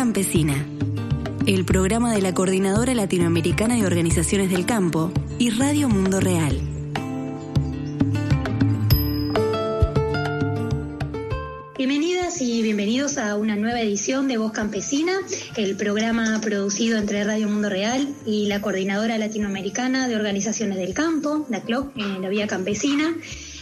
Campesina, el programa de la Coordinadora Latinoamericana de Organizaciones del Campo y Radio Mundo Real. Bienvenidas y bienvenidos a una nueva edición de Voz Campesina, el programa producido entre Radio Mundo Real y la Coordinadora Latinoamericana de Organizaciones del Campo, la CLOC, en la Vía Campesina.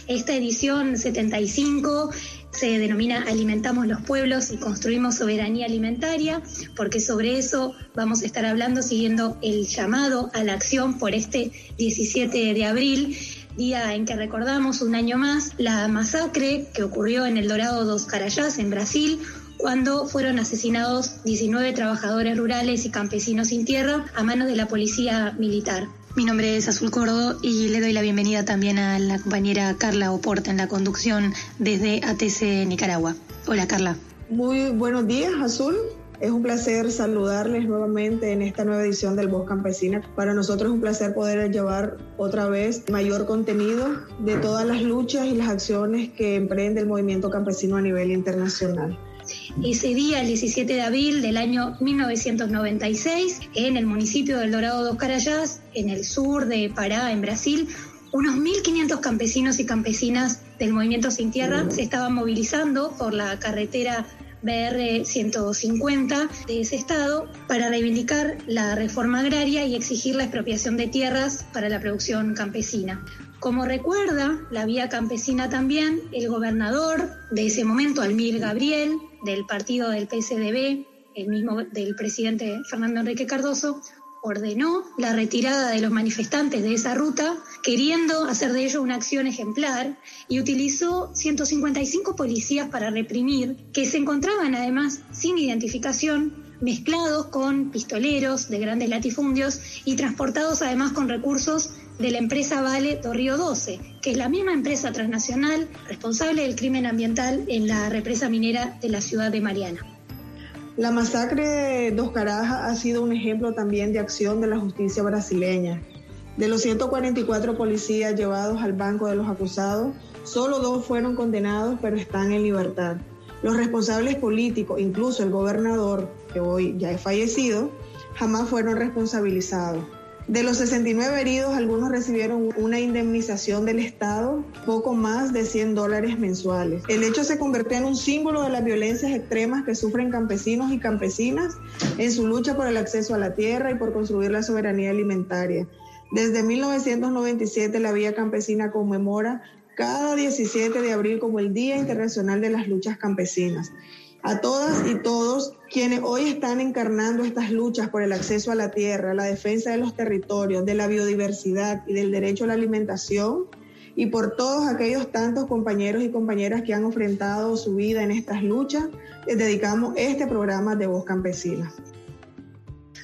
Esta edición 75 se denomina Alimentamos los pueblos y construimos soberanía alimentaria, porque sobre eso vamos a estar hablando siguiendo el llamado a la acción por este 17 de abril, día en que recordamos un año más la masacre que ocurrió en el Dorado dos Carayás, en Brasil, cuando fueron asesinados 19 trabajadores rurales y campesinos sin tierra a manos de la policía militar. Mi nombre es Azul Córdoba y le doy la bienvenida también a la compañera Carla Oporta en la conducción desde ATC Nicaragua. Hola Carla. Muy buenos días Azul. Es un placer saludarles nuevamente en esta nueva edición del Voz Campesina. Para nosotros es un placer poder llevar otra vez mayor contenido de todas las luchas y las acciones que emprende el movimiento campesino a nivel internacional ese día, el 17 de abril del año 1996, en el municipio del Dorado dos Carayás, en el sur de Pará, en Brasil, unos 1.500 campesinos y campesinas del Movimiento Sin Tierra se estaban movilizando por la carretera BR 150 de ese estado para reivindicar la reforma agraria y exigir la expropiación de tierras para la producción campesina. Como recuerda la vía campesina también, el gobernador de ese momento, Almir Gabriel, del partido del PSDB, el mismo del presidente Fernando Enrique Cardoso, ordenó la retirada de los manifestantes de esa ruta, queriendo hacer de ello una acción ejemplar, y utilizó 155 policías para reprimir, que se encontraban además sin identificación, mezclados con pistoleros de grandes latifundios y transportados además con recursos de la empresa Vale do Río 12, que es la misma empresa transnacional responsable del crimen ambiental en la represa minera de la ciudad de Mariana. La masacre de Dos Carajas ha sido un ejemplo también de acción de la justicia brasileña. De los 144 policías llevados al banco de los acusados, solo dos fueron condenados pero están en libertad. Los responsables políticos, incluso el gobernador, que hoy ya es fallecido, jamás fueron responsabilizados. De los 69 heridos, algunos recibieron una indemnización del Estado, poco más de 100 dólares mensuales. El hecho se convirtió en un símbolo de las violencias extremas que sufren campesinos y campesinas en su lucha por el acceso a la tierra y por construir la soberanía alimentaria. Desde 1997 la Vía Campesina conmemora cada 17 de abril como el Día Internacional de las Luchas Campesinas a todas y todos quienes hoy están encarnando estas luchas por el acceso a la tierra, la defensa de los territorios, de la biodiversidad y del derecho a la alimentación, y por todos aquellos tantos compañeros y compañeras que han enfrentado su vida en estas luchas, les dedicamos este programa de Voz Campesina.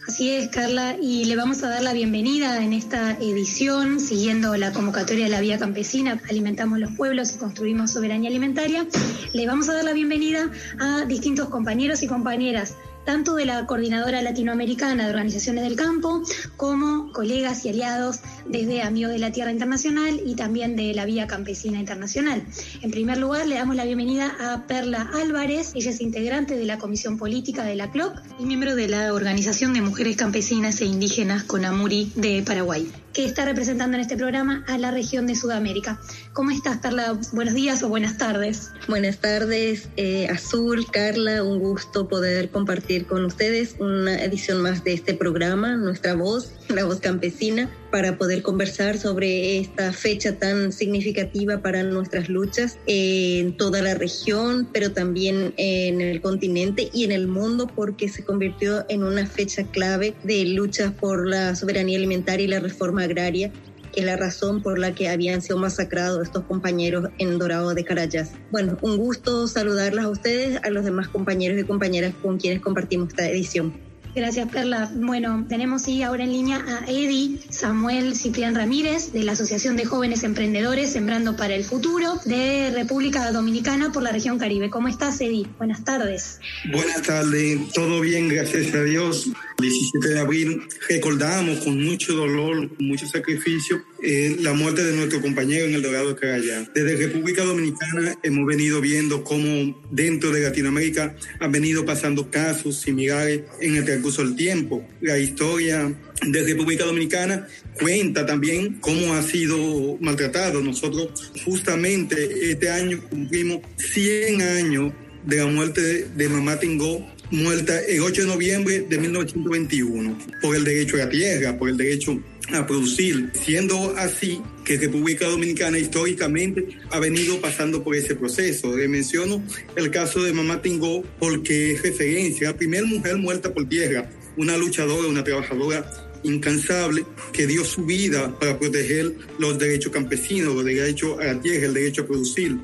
Así es, Carla, y le vamos a dar la bienvenida en esta edición, siguiendo la convocatoria de la Vía Campesina, Alimentamos los Pueblos y Construimos Soberanía Alimentaria. Le vamos a dar la bienvenida a distintos compañeros y compañeras tanto de la Coordinadora Latinoamericana de Organizaciones del Campo como colegas y aliados desde Amigos de la Tierra Internacional y también de la Vía Campesina Internacional. En primer lugar, le damos la bienvenida a Perla Álvarez, ella es integrante de la Comisión Política de la CLOC y miembro de la Organización de Mujeres Campesinas e Indígenas Conamuri de Paraguay, que está representando en este programa a la región de Sudamérica. ¿Cómo estás, Perla? Buenos días o buenas tardes. Buenas tardes, eh, Azul, Carla, un gusto poder compartir con ustedes una edición más de este programa, Nuestra Voz, la Voz Campesina, para poder conversar sobre esta fecha tan significativa para nuestras luchas en toda la región, pero también en el continente y en el mundo, porque se convirtió en una fecha clave de luchas por la soberanía alimentaria y la reforma agraria que es la razón por la que habían sido masacrados estos compañeros en Dorado de Carayas. Bueno, un gusto saludarlas a ustedes, a los demás compañeros y compañeras con quienes compartimos esta edición. Gracias, Perla. Bueno, tenemos y ahora en línea a Eddie Samuel Ciprián Ramírez de la Asociación de Jóvenes Emprendedores Sembrando para el Futuro de República Dominicana por la región Caribe. ¿Cómo estás, Eddie? Buenas tardes. Buenas tardes, todo bien, gracias a Dios. El 17 de abril recordamos con mucho dolor, con mucho sacrificio, eh, la muerte de nuestro compañero en el Dorado de. Desde República Dominicana hemos venido viendo cómo dentro de Latinoamérica han venido pasando casos similares en el transcurso del tiempo. La historia de República Dominicana cuenta también cómo ha sido maltratado. Nosotros justamente este año cumplimos 100 años de la muerte de Mamá Tingó muerta el 8 de noviembre de 1921 por el derecho a la tierra, por el derecho a producir, siendo así que República Dominicana históricamente ha venido pasando por ese proceso. Le menciono el caso de Mamá Tingó porque es referencia, la primera mujer muerta por tierra, una luchadora, una trabajadora incansable que dio su vida para proteger los derechos campesinos, los derechos a la tierra, el derecho a producir.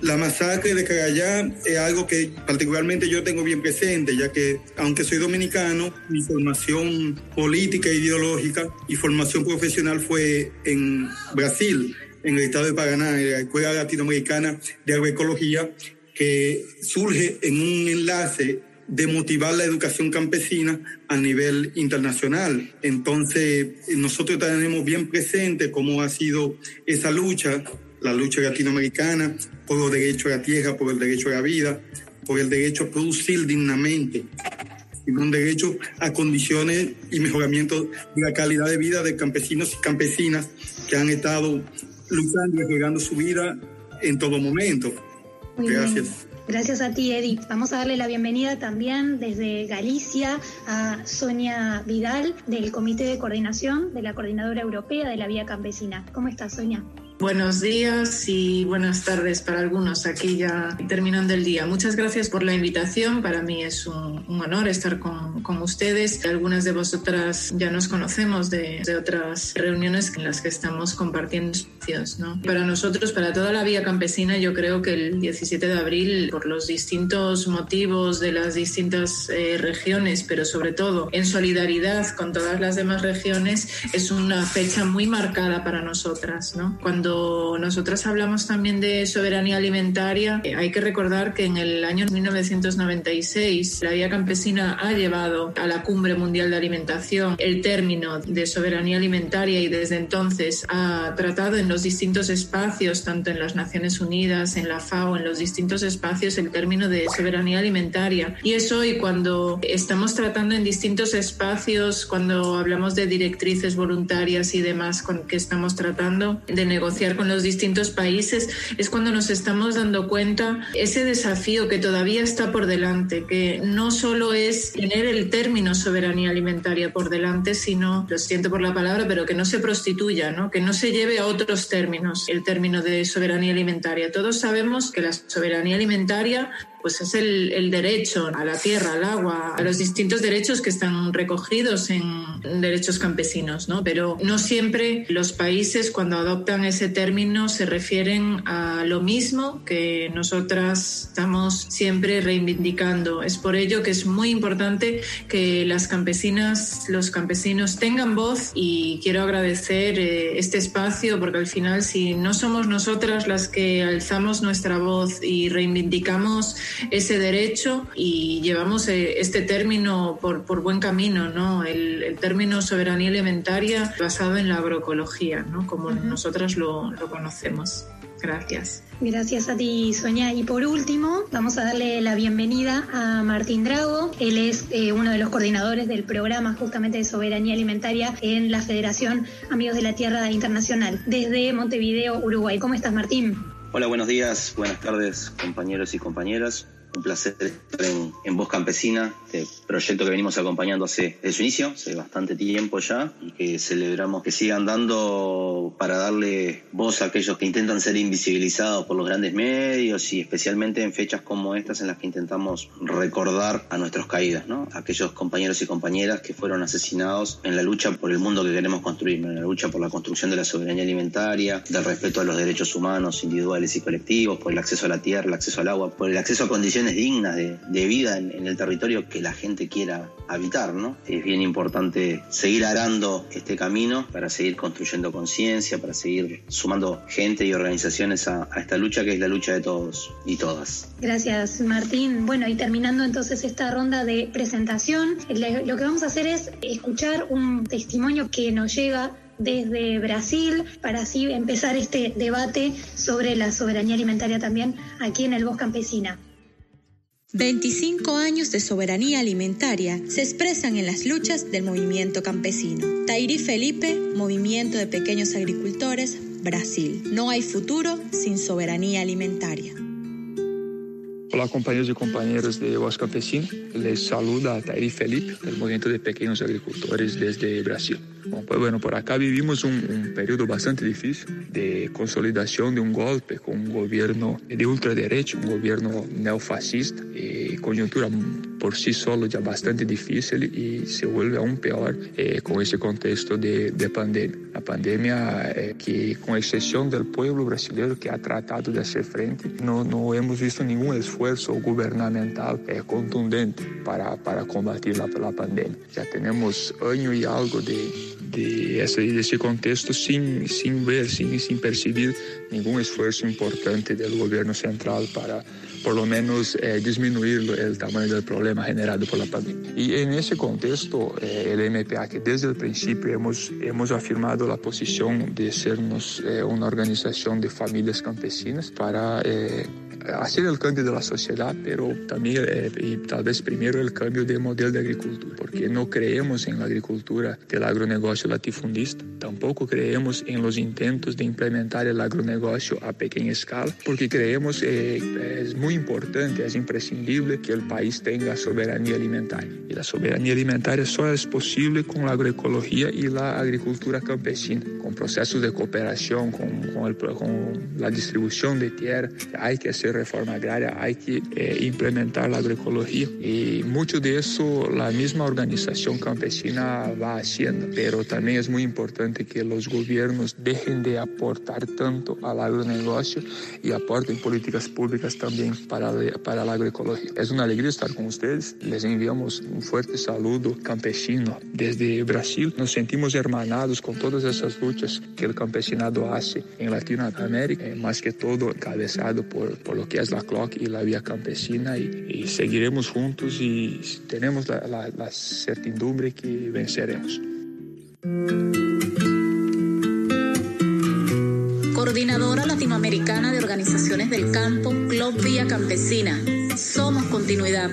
La masacre de Carayá es algo que particularmente yo tengo bien presente, ya que aunque soy dominicano, mi formación política e ideológica y formación profesional fue en Brasil, en el estado de Paraná, en la Escuela Latinoamericana de Agroecología, que surge en un enlace de motivar la educación campesina a nivel internacional. Entonces, nosotros tenemos bien presente cómo ha sido esa lucha la lucha latinoamericana por los derechos a la tierra, por el derecho a la vida, por el derecho a producir dignamente y un derecho a condiciones y mejoramiento de la calidad de vida de campesinos y campesinas que han estado luchando y arriesgando su vida en todo momento. Gracias. Gracias a ti, Edith. Vamos a darle la bienvenida también desde Galicia a Sonia Vidal del Comité de Coordinación de la Coordinadora Europea de la Vía Campesina. ¿Cómo estás, Sonia? Buenos días y buenas tardes para algunos aquí ya terminando el día. Muchas gracias por la invitación. Para mí es un, honor estar con, con, ustedes. Algunas de vosotras ya nos conocemos de, de, otras reuniones en las que estamos compartiendo espacios. ¿no? Para nosotros, para toda la vía campesina, yo creo que el 17 de abril, por los distintos motivos de las distintas eh, regiones, pero sobre todo en solidaridad con todas las demás regiones, es una fecha muy marcada para nosotras. ¿no? Cuando cuando nosotras hablamos también de soberanía alimentaria, eh, hay que recordar que en el año 1996 la Vía Campesina ha llevado a la Cumbre Mundial de Alimentación el término de soberanía alimentaria y desde entonces ha tratado en los distintos espacios, tanto en las Naciones Unidas, en la FAO, en los distintos espacios, el término de soberanía alimentaria. Y es hoy cuando estamos tratando en distintos espacios, cuando hablamos de directrices voluntarias y demás con que estamos tratando de negociar con los distintos países, es cuando nos estamos dando cuenta ese desafío que todavía está por delante, que no solo es tener el término soberanía alimentaria por delante, sino, lo siento por la palabra, pero que no se prostituya, ¿no? que no se lleve a otros términos el término de soberanía alimentaria. Todos sabemos que la soberanía alimentaria pues es el, derecho a la tierra, al agua, a los distintos derechos que están recogidos en derechos campesinos, ¿no? Pero no siempre los países cuando adoptan ese término se refieren a lo mismo que nosotras estamos siempre reivindicando. Es por ello que es muy importante que las campesinas, los campesinos tengan voz y quiero agradecer eh, este espacio porque al final si no somos nosotras las que alzamos nuestra voz y reivindicamos ese derecho y llevamos eh, este término por, por buen camino, ¿no? El, el, término soberanía alimentaria basado en la agroecología, ¿no? Como uh -huh. nosotras lo, lo conocemos. Gracias. Gracias a ti, Sonia. Y por último, vamos a darle la bienvenida a Martín Drago. Él es eh, uno de los coordinadores del programa justamente de soberanía alimentaria en la Federación Amigos de la Tierra Internacional, desde Montevideo, Uruguay. ¿Cómo estás, Martín? Hola, buenos días, buenas tardes, compañeros y compañeras. Un placer estar en, en Voz Campesina, este proyecto que venimos acompañando hace, desde su inicio, hace bastante tiempo ya, y que celebramos que sigan dando para darle voz a aquellos que intentan ser invisibilizados por los grandes medios y especialmente en fechas como estas en las que intentamos recordar a nuestros caídos, ¿no? Aquellos compañeros y compañeras que fueron asesinados en la lucha por el mundo que queremos construir, en la lucha por la construcción de la soberanía alimentaria, del respeto a los derechos humanos individuales y colectivos, por el acceso a la tierra, el acceso al agua, por el acceso a condiciones dignas de, vida en, el territorio que la gente quiera habitar, ¿no? Es bien importante seguir arando este camino para seguir construyendo conciencia, para seguir sumando gente y organizaciones a, esta lucha que es la lucha de todos y todas. Gracias, Martín. Bueno, y terminando entonces esta ronda de presentación, lo que vamos a hacer es escuchar un testimonio que nos llega desde Brasil para así empezar este debate sobre la soberanía alimentaria también aquí en el Voz Campesina. 25 años de soberanía alimentaria se expresan en las luchas del movimiento campesino. Tairi Felipe, Movimiento de Pequeños Agricultores, Brasil. No hay futuro sin soberanía alimentaria. Olá, companheiros e companheiras de Voz Campesina. Les saluda Tairi Felipe, del Movimiento de Pequeños Agricultores desde Brasil. Pues bueno, por acá vivimos un, periodo bastante difícil de consolidación de un golpe con un gobierno de ultraderecha, un gobierno neofascista, y coyuntura por sí solo ya bastante difícil y se vuelve aún peor eh, con ese contexto de, de, pandemia. La pandemia eh, que, con excepción del pueblo brasileño que ha tratado de hacer frente, no, no hemos visto ningún esfuerzo gubernamental eh, contundente para, para combatir la, la pandemia. Ya tenemos año y algo de de, essa, desse contexto sem, sem ver, sem, sem perceber nenhum esforço importante do governo central para, por lo menos, eh, diminuir o tamanho do problema generado por la pandemia. E nesse contexto, eh, o MPA, que desde o princípio hemos, hemos afirmado a posição de sermos eh, uma organização de famílias campesinas para eh, hacer el cambio de la sociedad, pero también eh, y tal vez primero el cambio de modelo de agricultura, porque no creemos en la agricultura del agronegocio latifundista, tampoco creemos en los intentos de implementar el agronegocio a pequeña escala, porque creemos que eh, es muy importante, es imprescindible que el país tenga soberanía alimentaria. Y la soberanía alimentaria solo es posible con la agroecología y la agricultura campesina, con procesos de cooperación, con la distribución de tierra. Hay que hacer reforma agraria hay que eh, implementar la agroecología y mucho de eso la misma organización campesina va haciendo, pero también es muy importante que los gobiernos dejen de aportar tanto al agronegocio y aporten políticas públicas también para, para la agroecología. Es una alegría estar con ustedes, les enviamos un fuerte saludo campesino desde Brasil, nos sentimos hermanados con todas esas luchas que el campesinado hace en Latinoamérica, eh, más que todo encabezado por, por lo que es la CLOC y la vía campesina y, seguiremos juntos y tenemos la, la certidumbre que venceremos. Coordinadora Latinoamericana de Organizaciones del Campo, Club Vía Campesina. Somos continuidad.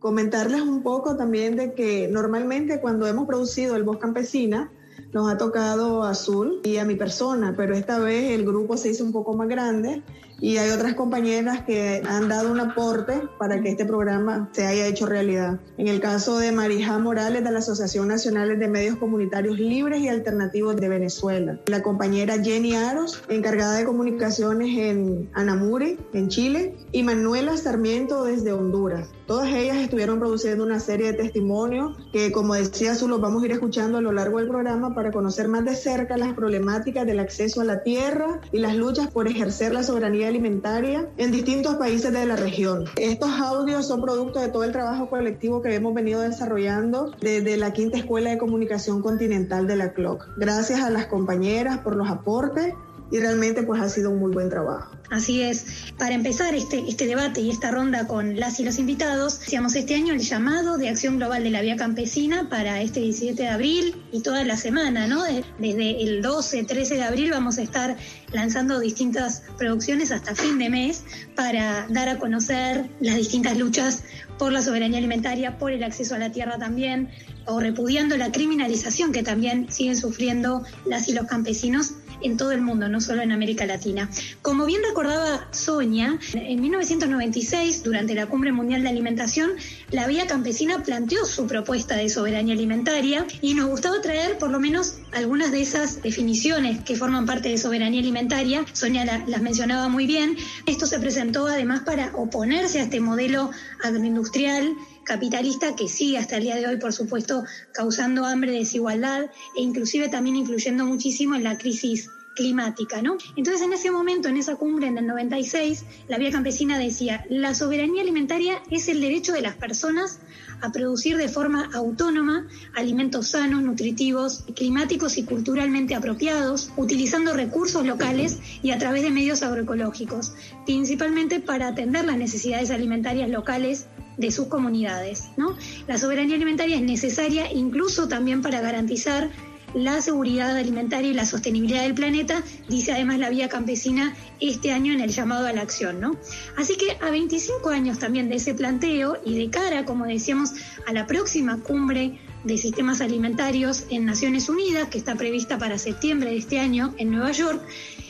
Comentarles un poco también de que normalmente cuando hemos producido el Voz Campesina, nos ha tocado Azul y a mi persona, pero esta vez el grupo se hizo un poco más grande y hay otras compañeras que han dado un aporte para que este programa se haya hecho realidad. En el caso de Marija Morales de la Asociación Nacional de Medios Comunitarios Libres y Alternativos de Venezuela, la compañera Jenny Aros, encargada de comunicaciones en Anamuri, en Chile, y Manuela Sarmiento desde Honduras. Todas ellas estuvieron produciendo una serie de testimonios que, como decía Azul, los vamos a ir escuchando a lo largo del programa para conocer más de cerca las problemáticas del acceso a la tierra y las luchas por ejercer la soberanía alimentaria en distintos países de la región. Estos audios son producto de todo el trabajo colectivo que hemos venido desarrollando desde la Quinta Escuela de Comunicación Continental de la CLOC. Gracias a las compañeras por los aportes y realmente pues ha sido un muy buen trabajo. Así es. Para empezar este, este debate y esta ronda con las y los invitados, hacíamos este año el llamado de Acción Global de la Vía Campesina para este 17 de abril y toda la semana, ¿no? Desde el 12, 13 de abril vamos a estar lanzando distintas producciones hasta fin de mes para dar a conocer las distintas luchas por la soberanía alimentaria, por el acceso a la tierra también, o repudiando la criminalización que también siguen sufriendo las y los campesinos en todo el mundo, no solo en América Latina. Como bien recordaba Sonia, en 1996, durante la Cumbre Mundial de Alimentación, la Vía Campesina planteó su propuesta de soberanía alimentaria y nos gustaba traer por lo menos algunas de esas definiciones que forman parte de soberanía alimentaria. Sonia las mencionaba muy bien. Esto se presentó además para oponerse a este modelo agroindustrial capitalista que sigue hasta el día de hoy, por supuesto, causando hambre, desigualdad e inclusive también influyendo muchísimo en la crisis climática, ¿no? Entonces en ese momento, en esa cumbre en el 96, la Vía Campesina decía, la soberanía alimentaria es el derecho de las personas a producir de forma autónoma alimentos sanos, nutritivos, climáticos y culturalmente apropiados, utilizando recursos locales y a través de medios agroecológicos, principalmente para atender las necesidades alimentarias locales de sus comunidades. ¿no? La soberanía alimentaria es necesaria incluso también para garantizar la seguridad alimentaria y la sostenibilidad del planeta, dice además la Vía Campesina este año en el llamado a la acción. ¿no? Así que a 25 años también de ese planteo y de cara, como decíamos, a la próxima cumbre de sistemas alimentarios en Naciones Unidas, que está prevista para septiembre de este año en Nueva York,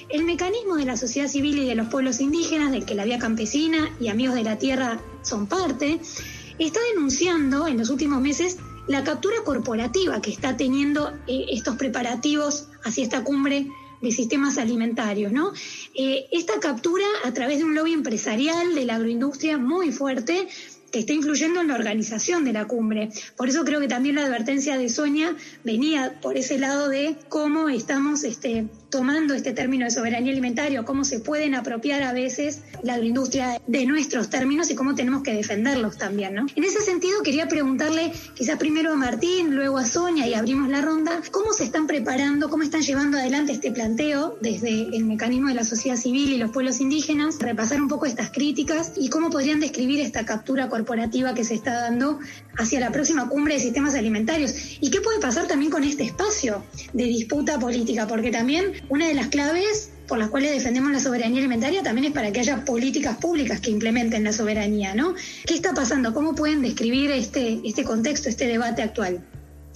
el mecanismo de la sociedad civil y de los pueblos indígenas, del que la Vía Campesina y Amigos de la Tierra son parte, está denunciando en los últimos meses la captura corporativa que está teniendo eh, estos preparativos hacia esta cumbre de sistemas alimentarios, ¿no? Eh, esta captura a través de un lobby empresarial de la agroindustria muy fuerte que está influyendo en la organización de la cumbre. Por eso creo que también la advertencia de Sonia venía por ese lado de cómo estamos este, tomando este término de soberanía alimentaria, cómo se pueden apropiar a veces la agroindustria de nuestros términos y cómo tenemos que defenderlos también. ¿no? En ese sentido, quería preguntarle quizás primero a Martín, luego a Sonia y abrimos la ronda, cómo se están preparando, cómo están llevando adelante este planteo desde el mecanismo de la sociedad civil y los pueblos indígenas, repasar un poco estas críticas y cómo podrían describir esta captura corporativa que se está dando hacia la próxima cumbre de sistemas alimentarios. ¿Y qué puede pasar también con este espacio de disputa política? Porque también una de las claves por las cuales defendemos la soberanía alimentaria también es para que haya políticas públicas que implementen la soberanía, ¿no? ¿Qué está pasando? ¿Cómo pueden describir este, este contexto, este debate actual?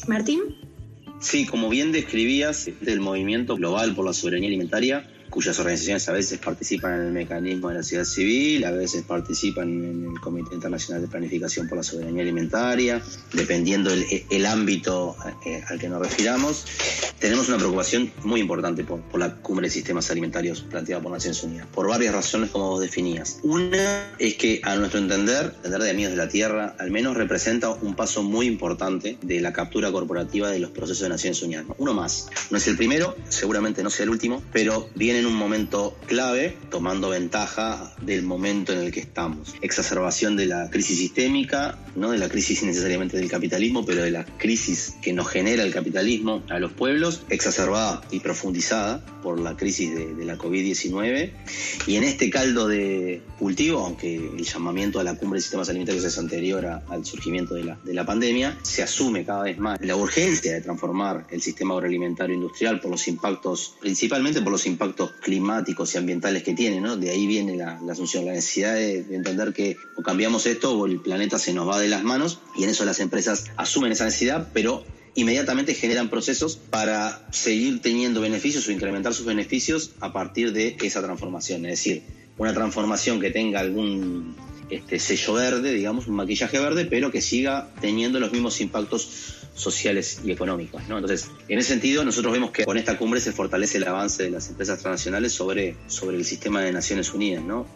Martín. Sí, como bien describías, del movimiento global por la soberanía alimentaria, cuyas organizaciones a veces participan en el mecanismo de la sociedad civil, a veces participan en el Comité Internacional de Planificación por la Soberanía Alimentaria, dependiendo el, ámbito eh, al que nos refiramos. Tenemos una preocupación muy importante por, la cumbre de sistemas alimentarios planteada por Naciones Unidas, por varias razones como vos definías. Una es que, a nuestro entender, entender de Amigos de la Tierra, al menos representa un paso muy importante de la captura corporativa de los procesos de Naciones Unidas. Uno más. No es el primero, seguramente no sea el último, pero viene en un momento clave, tomando ventaja del momento en el que estamos. Exacerbación de la crisis sistémica, no de la crisis necesariamente del capitalismo, pero de la crisis que nos genera el capitalismo a los pueblos, exacerbada y profundizada por la crisis de, la COVID-19. Y en este caldo de cultivo, aunque el llamamiento a la cumbre de sistemas alimentarios es anterior al surgimiento de la, de la pandemia, se asume cada vez más la urgencia de transformar el sistema agroalimentario industrial por los impactos, principalmente por los impactos climáticos y ambientales que tiene, ¿no? De ahí viene la, asunción, la necesidad de, entender que o cambiamos esto o el planeta se nos va de las manos y en eso las empresas asumen esa necesidad, pero inmediatamente generan procesos para seguir teniendo beneficios o incrementar sus beneficios a partir de esa transformación. Es decir, una transformación que tenga algún este, sello verde, digamos, un maquillaje verde, pero que siga teniendo los mismos impactos sociales y económicos. ¿no? Entonces, en ese sentido, nosotros vemos que con esta cumbre se fortalece el avance de las empresas transnacionales sobre, sobre el sistema de Naciones Unidas. ¿no?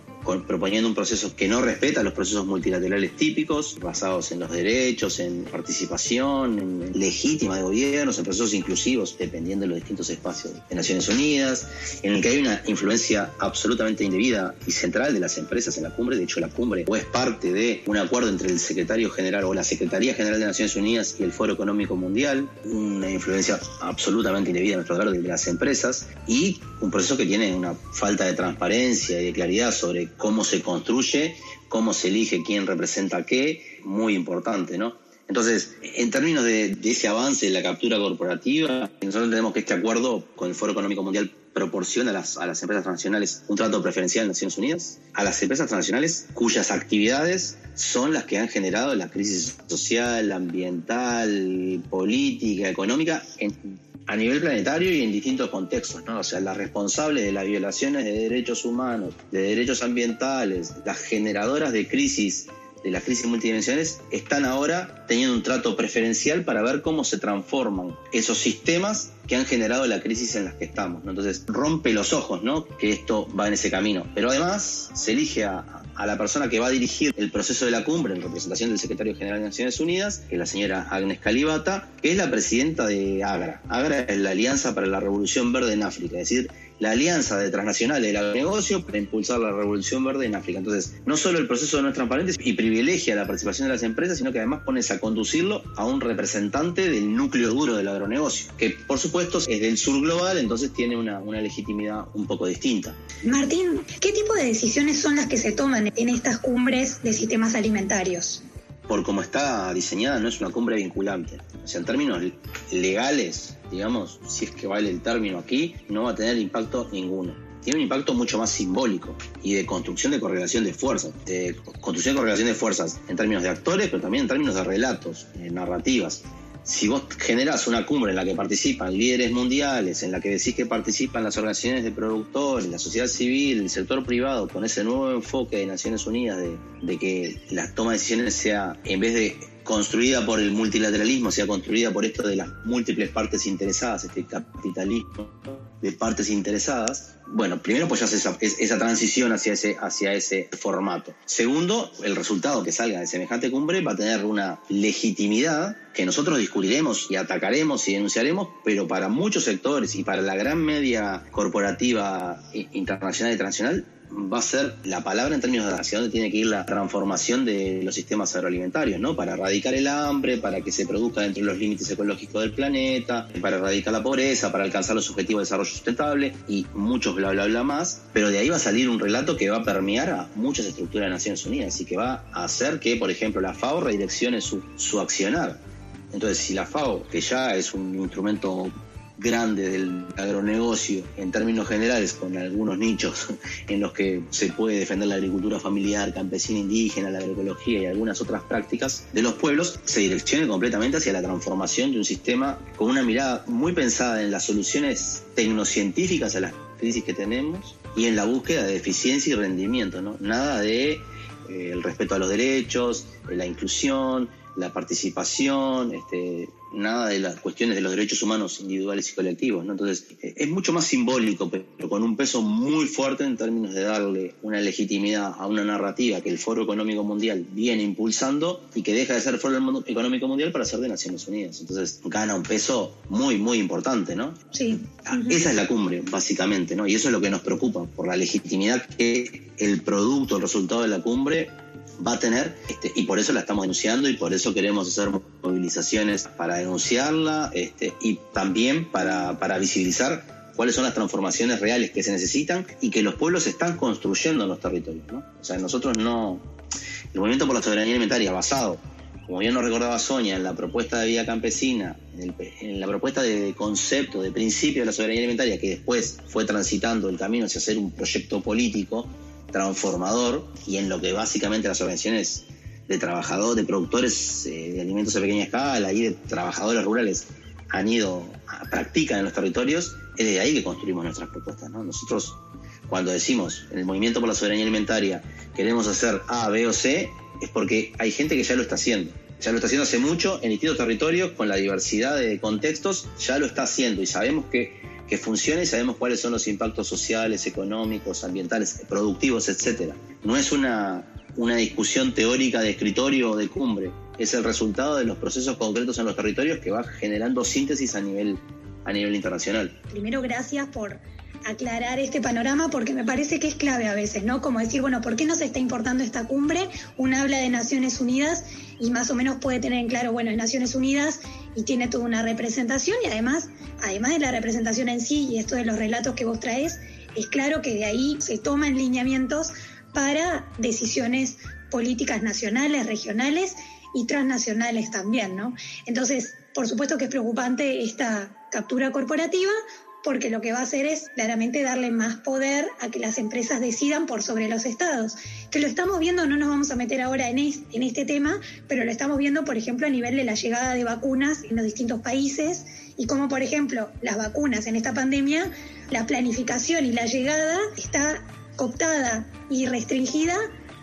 Proponiendo un proceso que no respeta los procesos multilaterales típicos, basados en los derechos, en participación en legítima de gobiernos, en procesos inclusivos, dependiendo de los distintos espacios de Naciones Unidas, en el que hay una influencia absolutamente indebida y central de las empresas en la cumbre. De hecho, la cumbre o es parte de un acuerdo entre el secretario general o la Secretaría General de Naciones Unidas y el Foro Económico Mundial, una influencia absolutamente indebida en nuestro de las empresas y un proceso que tiene una falta de transparencia y de claridad sobre cómo se construye, cómo se elige quién representa qué, muy importante, ¿no? Entonces, en términos de, ese avance de la captura corporativa, nosotros entendemos que este acuerdo con el Foro Económico Mundial proporciona a las, a las empresas transnacionales un trato preferencial en Naciones Unidas, a las empresas transnacionales cuyas actividades son las que han generado la crisis social, ambiental, política, económica en a nivel planetario y en distintos contextos, ¿no? O sea, las responsables de las violaciones de derechos humanos, de derechos ambientales, las generadoras de crisis, de las crisis multidimensionales, están ahora teniendo un trato preferencial para ver cómo se transforman esos sistemas que han generado la crisis en las que estamos. ¿no? Entonces, rompe los ojos, ¿no? Que esto va en ese camino. Pero además, se elige a, a la persona que va a dirigir el proceso de la cumbre en representación del secretario general de Naciones Unidas, que es la señora Agnes Calibata, que es la presidenta de AGRA. AGRA es la Alianza para la Revolución Verde en África, es decir, la alianza de transnacionales del agronegocio para impulsar la revolución verde en África. Entonces, no solo el proceso no es transparente y privilegia la participación de las empresas, sino que además pones a conducirlo a un representante del núcleo duro del agronegocio, que por supuesto es del sur global, entonces tiene una, una legitimidad un poco distinta. Martín, ¿qué tipo de decisiones son las que se toman en estas cumbres de sistemas alimentarios? por cómo está diseñada, no es una cumbre vinculante. O sea, en términos legales, digamos, si es que vale el término aquí, no va a tener impacto ninguno. Tiene un impacto mucho más simbólico y de construcción de correlación de fuerzas, de construcción de correlación de fuerzas en términos de actores, pero también en términos de relatos, narrativas si vos generás una cumbre en la que participan líderes mundiales, en la que decís que participan las organizaciones de productores, la sociedad civil, el sector privado, con ese nuevo enfoque de Naciones Unidas de, de que la toma de decisiones sea, en vez de construida por el multilateralismo, sea construida por esto de las múltiples partes interesadas, este capitalismo de partes interesadas, bueno, primero pues ya esa, esa transición hacia ese, hacia ese formato. Segundo, el resultado que salga de semejante cumbre va a tener una legitimidad que nosotros discutiremos y atacaremos y denunciaremos, pero para muchos sectores y para la gran media corporativa internacional y transnacional va a ser la palabra en términos de hacia dónde tiene que ir la transformación de los sistemas agroalimentarios, ¿no? Para erradicar el hambre, para que se produzca dentro de los límites ecológicos del planeta, para erradicar la pobreza, para alcanzar los objetivos de desarrollo sustentable y muchos bla bla bla más. Pero de ahí va a salir un relato que va a permear a muchas estructuras de Naciones Unidas y que va a hacer que, por ejemplo, la FAO redireccione su, su accionar. Entonces, si la FAO, que ya es un instrumento grande del agronegocio en términos generales, con algunos nichos en los que se puede defender la agricultura familiar, campesina, indígena, la agroecología y algunas otras prácticas de los pueblos, se direccione completamente hacia la transformación de un sistema con una mirada muy pensada en las soluciones tecnocientíficas a las crisis que tenemos y en la búsqueda de eficiencia y rendimiento, ¿no? Nada de eh, el respeto a los derechos, la inclusión, la participación, este, nada de las cuestiones de los derechos humanos individuales y colectivos. ¿no? Entonces, eh, es mucho más simbólico, pero con un peso muy fuerte en términos de darle una legitimidad a una narrativa que el Foro Económico Mundial viene impulsando y que deja de ser Foro Económico Mundial para ser de Naciones Unidas. Entonces, gana un peso muy, muy importante, ¿no? Sí. Ah, esa es la cumbre, básicamente, ¿no? Y eso es lo que nos preocupa, por la legitimidad que el producto, el resultado de la cumbre va a tener este, y por eso la estamos denunciando y por eso queremos hacer movilizaciones para denunciarla este, y también para, para visibilizar cuáles son las transformaciones reales que se necesitan y que los pueblos están construyendo en los territorios. ¿no? O sea, nosotros no... El movimiento por la soberanía alimentaria basado, como bien nos recordaba Sonia, en la propuesta de vida campesina, en, en la propuesta de concepto, de principio de la soberanía alimentaria, que después fue transitando el camino hacia ser un proyecto político, transformador y en lo que básicamente las organizaciones de trabajadores, de productores eh, de alimentos a pequeña escala y de trabajadores rurales han ido, practican en los territorios, es de ahí que construimos nuestras propuestas. Nosotros, cuando decimos en el movimiento por la soberanía alimentaria queremos hacer A, B o C, es porque hay gente que ya lo está haciendo. Ya lo está haciendo hace mucho en distintos territorios, con la diversidad de contextos, ya lo está haciendo y sabemos que que funcione y sabemos cuáles son los impactos sociales, económicos, ambientales, productivos, etcétera. No es una, una discusión teórica de escritorio o de cumbre, es el resultado de los procesos concretos en los territorios que va generando síntesis a nivel, a nivel internacional. Primero, gracias por aclarar este panorama porque me parece que es clave a veces, ¿no? Como decir, bueno, ¿por qué no se está importando esta cumbre? Una habla de Naciones Unidas y más o menos puede tener en claro, bueno, es Naciones Unidas y tiene toda una representación y además, además de la representación en sí y esto de los relatos que vos traes, es claro que de ahí se toman lineamientos para decisiones políticas nacionales, regionales y transnacionales también, ¿no? Entonces, por supuesto que es preocupante esta captura corporativa, porque lo que va a hacer es claramente darle más poder a que las empresas decidan por sobre los estados. Que lo estamos viendo, no nos vamos a meter ahora en, en este tema, pero lo estamos viendo, por ejemplo, a nivel de la llegada de vacunas en los distintos países y como, por ejemplo, las vacunas en esta pandemia, la planificación y la llegada está cooptada y restringida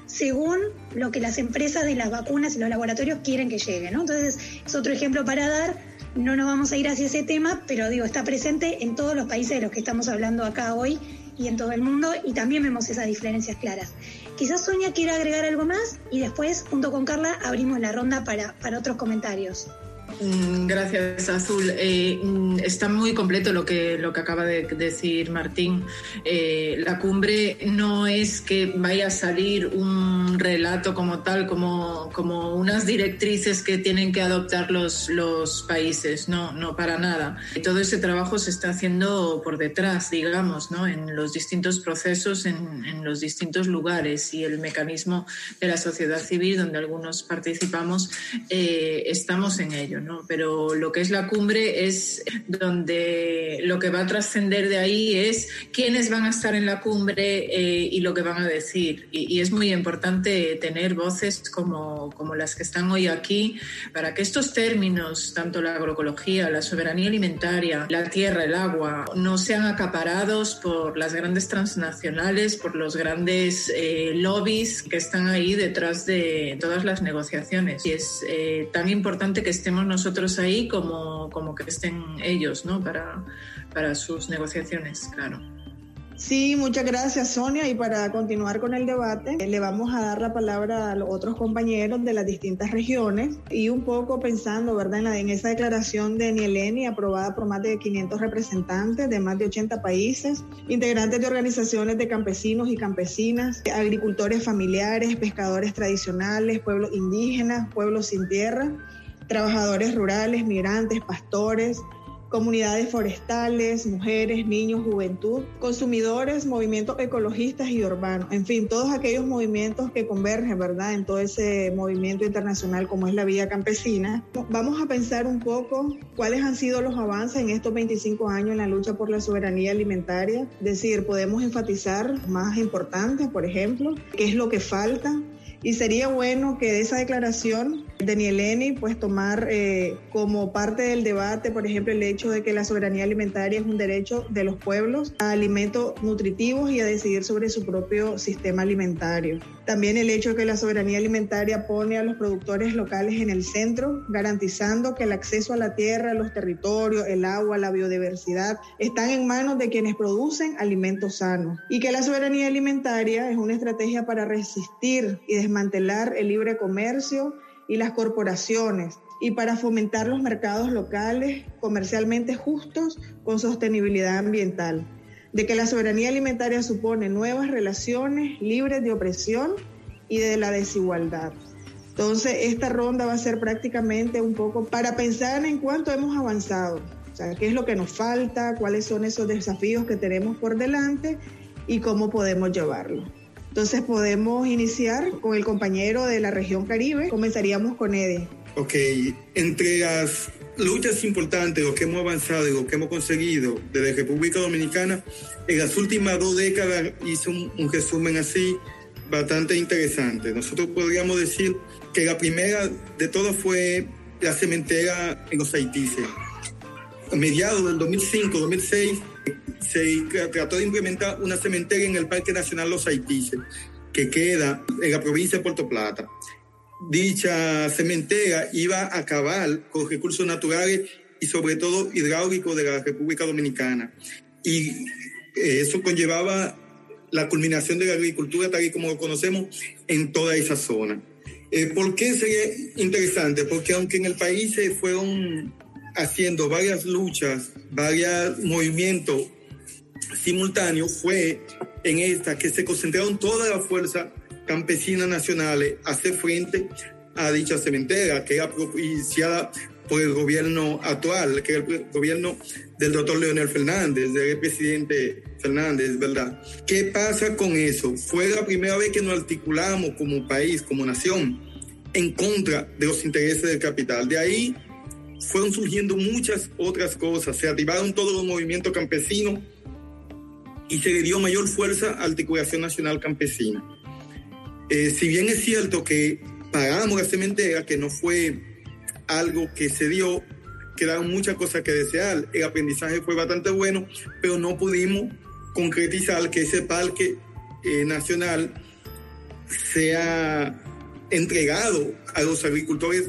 según lo que las empresas de las vacunas y los laboratorios quieren que llegue. ¿no? Entonces, es otro ejemplo para dar no nos vamos a ir hacia ese tema, pero digo, está presente en todos los países de los que estamos hablando acá hoy y en todo el mundo y también vemos esas diferencias claras. Quizás Sonia quiera agregar algo más y después, junto con Carla, abrimos la ronda para, para otros comentarios. Mm, gracias, Azul. Eh, mm, está muy completo lo que, lo que acaba de decir Martín. Eh, la cumbre no es que vaya a salir un relato como tal, como, como unas directrices que tienen que adoptar los, los países. No, no, para nada. Todo ese trabajo se está haciendo por detrás, digamos, ¿no? en los distintos procesos, en, en los distintos lugares y el mecanismo de la sociedad civil, donde algunos participamos, eh, estamos en ello. Pero lo que es la cumbre es donde lo que va a trascender de ahí es quiénes van a estar en la cumbre eh, y lo que van a decir. Y, es muy importante tener voces como, como las que están hoy aquí para que estos términos, tanto la agroecología, la soberanía alimentaria, la tierra, el agua, no sean acaparados por las grandes transnacionales, por los grandes eh, lobbies que están ahí detrás de todas las negociaciones. Y es eh, tan importante que estemos nosotros ahí como, como que estén ellos, ¿no? Para, para sus negociaciones, claro. Sí, muchas gracias Sonia. Y para continuar con el debate, le vamos a dar la palabra a los otros compañeros de las distintas regiones y un poco pensando, ¿verdad?, en, esa declaración de Nieleni aprobada por más de 500 representantes de más de 80 países, integrantes de organizaciones de campesinos y campesinas, agricultores familiares, pescadores tradicionales, pueblos indígenas, pueblos sin tierra trabajadores rurales, migrantes, pastores, comunidades forestales, mujeres, niños, juventud, consumidores, movimientos ecologistas y urbanos, en fin, todos aquellos movimientos que convergen, ¿verdad?, en todo ese movimiento internacional como es la Vía Campesina. Vamos a pensar un poco cuáles han sido los avances en estos 25 años en la lucha por la soberanía alimentaria, es decir, podemos enfatizar más importantes, por ejemplo, qué es lo que falta, y sería bueno que de esa declaración de Nieleni, pues tomar eh, como parte del debate, por ejemplo, el hecho de que la soberanía alimentaria es un derecho de los pueblos a alimentos nutritivos y a decidir sobre su propio sistema alimentario. También el hecho de que la soberanía alimentaria pone a los productores locales en el centro, garantizando que el acceso a la tierra, los territorios, el agua, la biodiversidad están en manos de quienes producen alimentos sanos. Y que la soberanía alimentaria es una estrategia para resistir y desmantelar el libre comercio y las corporaciones y para fomentar los mercados locales comercialmente justos con sostenibilidad ambiental de que la soberanía alimentaria supone nuevas relaciones libres de opresión y de la desigualdad. Entonces, esta ronda va a ser prácticamente un poco para pensar en cuánto hemos avanzado, o sea, qué es lo que nos falta, cuáles son esos desafíos que tenemos por delante y cómo podemos llevarlo. Entonces, podemos iniciar con el compañero de la región Caribe. Comenzaríamos con Ede. Ok, entre las luchas importantes, lo que hemos avanzado lo que hemos conseguido desde República Dominicana, en las últimas dos décadas hizo un, resumen así bastante interesante. Nosotros podríamos decir que la primera de todas fue la cementera en los Haitises. A mediados del 2005-2006 se trató de implementar una cementera en el Parque Nacional Los Haitises, que queda en la provincia de Puerto Plata dicha cementera iba a acabar con recursos naturales y sobre todo hidráulicos de la República Dominicana. Y eh, eso conllevaba la culminación de la agricultura tal y como lo conocemos en toda esa zona. Eh, ¿Por qué sería interesante? Porque aunque en el país se fueron haciendo varias luchas, varios movimientos simultáneos, fue en esta que se concentraron toda la fuerza campesinas nacionales hacer frente a dicha cementera que era propiciada por el gobierno actual, que es el gobierno del doctor Leonel Fernández, del presidente Fernández, ¿verdad? ¿Qué pasa con eso? Fue la primera vez que nos articulamos como país, como nación, en contra de los intereses del capital. De ahí fueron surgiendo muchas otras cosas, se activaron todos los movimientos campesinos y se le dio mayor fuerza a la articulación nacional campesina. Eh, si bien es cierto que pagamos la cementera, que no fue algo que se dio, quedaron muchas cosas que desear. El aprendizaje fue bastante bueno, pero no pudimos concretizar que ese parque eh, nacional sea entregado a los agricultores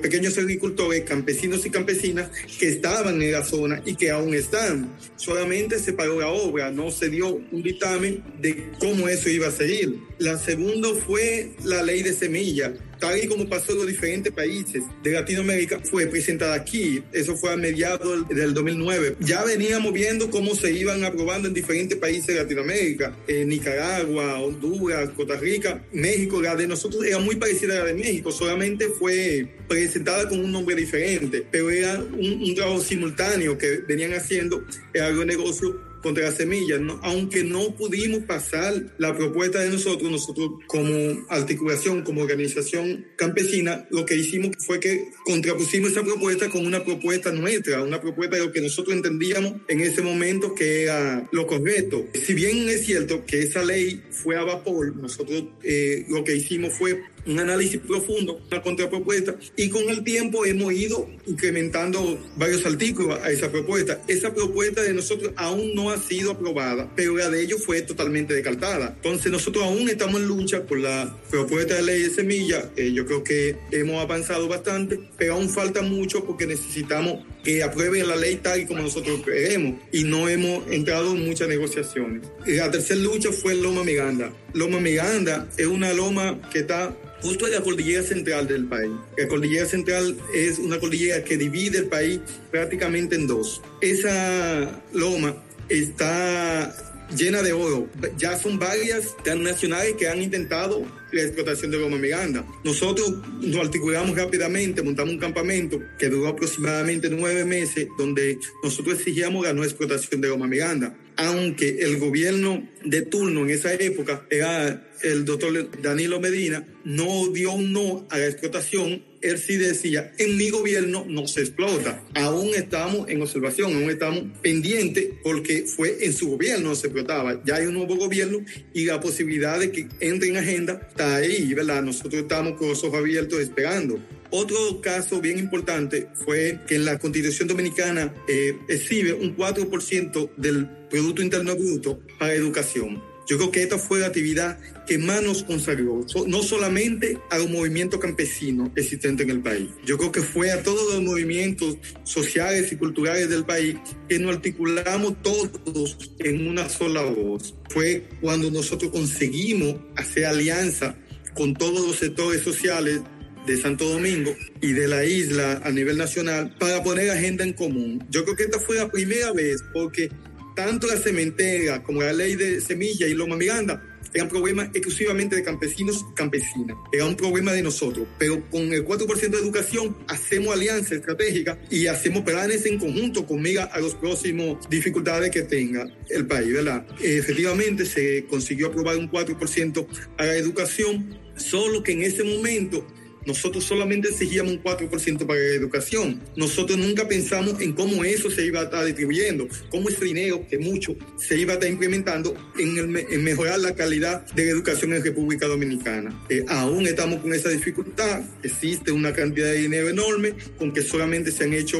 pequeños agricultores, campesinos y campesinas que estaban en la zona y que aún están. Solamente se paró la obra, no se dio un dictamen de cómo eso iba a seguir. La segunda fue la ley de semilla, tal y como pasó en los diferentes países de Latinoamérica, fue presentada aquí. Eso fue a mediados del 2009. Ya veníamos viendo cómo se iban aprobando en diferentes países de Latinoamérica, en Nicaragua, Honduras, Costa Rica, México. La de nosotros era muy parecida a la de México, solamente fue presentada con un nombre diferente, pero era un, un trabajo simultáneo que venían haciendo el agronegocio contra las semillas, aunque no pudimos pasar la propuesta de nosotros, nosotros como articulación, como organización campesina, lo que hicimos fue que contrapusimos esa propuesta con una propuesta nuestra, una propuesta de lo que nosotros entendíamos en ese momento que era lo correcto. Si bien es cierto que esa ley fue a vapor, nosotros eh, lo que hicimos fue un análisis profundo, una contrapropuesta, y con el tiempo hemos ido incrementando varios artículos a esa propuesta. Esa propuesta de nosotros aún no ha sido aprobada, pero la de ellos fue totalmente descartada. Entonces nosotros aún estamos en lucha por la propuesta de ley de semilla. Eh, yo creo que hemos avanzado bastante, pero aún falta mucho porque necesitamos que aprueben la ley tal y como nosotros queremos y no hemos entrado en muchas negociaciones. La tercera lucha fue Loma Miranda. Loma Miranda es una loma que está justo en la cordillera central del país. La cordillera central es una cordillera que divide el país prácticamente en dos. Esa loma está llena de oro. Ya son varias transnacionales que han intentado la explotación de Loma Miranda. Nosotros nos articulamos rápidamente, montamos un campamento que duró aproximadamente nueve meses, donde nosotros exigíamos la no explotación de Loma Miranda. Aunque el gobierno de turno en esa época era el doctor Danilo Medina, no dio un no a la explotación él sí decía, en mi gobierno no se explota. Aún estamos en observación, aún estamos pendientes porque fue en su gobierno no se explotaba. Ya hay un nuevo gobierno y la posibilidad de que entre en agenda está ahí, ¿verdad? Nosotros estamos con los ojos abiertos esperando. Otro caso bien importante fue que en la Constitución Dominicana eh, exhibe un 4% del Producto Interno Bruto para educación. Yo creo que esta fue la actividad que más nos consagró, no solamente a los movimientos campesinos existentes en el país. Yo creo que fue a todos los movimientos sociales y culturales del país que nos articulamos todos en una sola voz. Fue cuando nosotros conseguimos hacer alianza con todos los sectores sociales de Santo Domingo y de la isla a nivel nacional para poner agenda en común. Yo creo que esta fue la primera vez porque tanto la cementera como la ley de semilla y Loma Miranda eran problemas exclusivamente de campesinos y campesinas. Era un problema de nosotros. Pero con el 4% de educación hacemos alianza estratégica y hacemos planes en conjunto con a los próximos dificultades que tenga el país, ¿verdad? Efectivamente se consiguió aprobar un 4% a la educación, solo que en ese momento nosotros solamente exigíamos un 4% para la educación. Nosotros nunca pensamos en cómo eso se iba a estar distribuyendo, cómo ese dinero, que mucho, se iba a estar implementando en, mejorar la calidad de la educación en República Dominicana. Eh, aún estamos con esa dificultad. Existe una cantidad de dinero enorme con que solamente se han hecho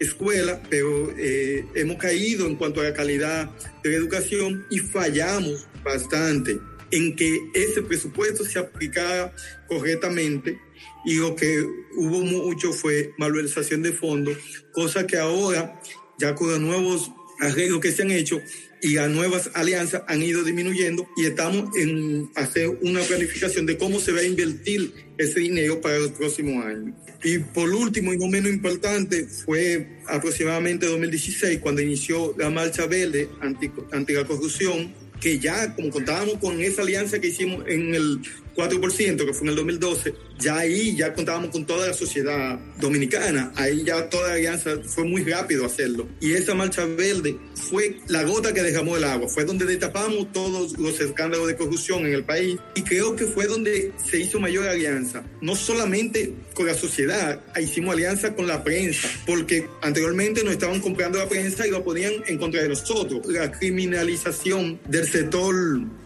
escuelas, pero eh, hemos caído en cuanto a la calidad de la educación y fallamos bastante en que ese presupuesto se aplicara correctamente y lo que hubo mucho fue malversación de fondos, cosa que ahora, ya con los nuevos arreglos que se han hecho y las nuevas alianzas han ido disminuyendo y estamos en hacer una planificación de cómo se va a invertir ese dinero para los próximos años. Y por último, y no menos importante, fue aproximadamente 2016 cuando inició la Marcha Verde anti, anti la corrupción, que ya como contábamos con esa alianza que hicimos en el 4%, que fue en el 2012, ya ahí ya contábamos con toda la sociedad dominicana, ahí ya toda la alianza fue muy rápido hacerlo. Y esa marcha verde fue la gota que dejamos el agua, fue donde destapamos todos los escándalos de corrupción en el país y creo que fue donde se hizo mayor alianza, no solamente con la sociedad, hicimos alianza con la prensa, porque anteriormente nos estaban comprando la prensa y lo ponían en contra de nosotros. La criminalización del sector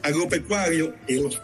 agropecuario, de los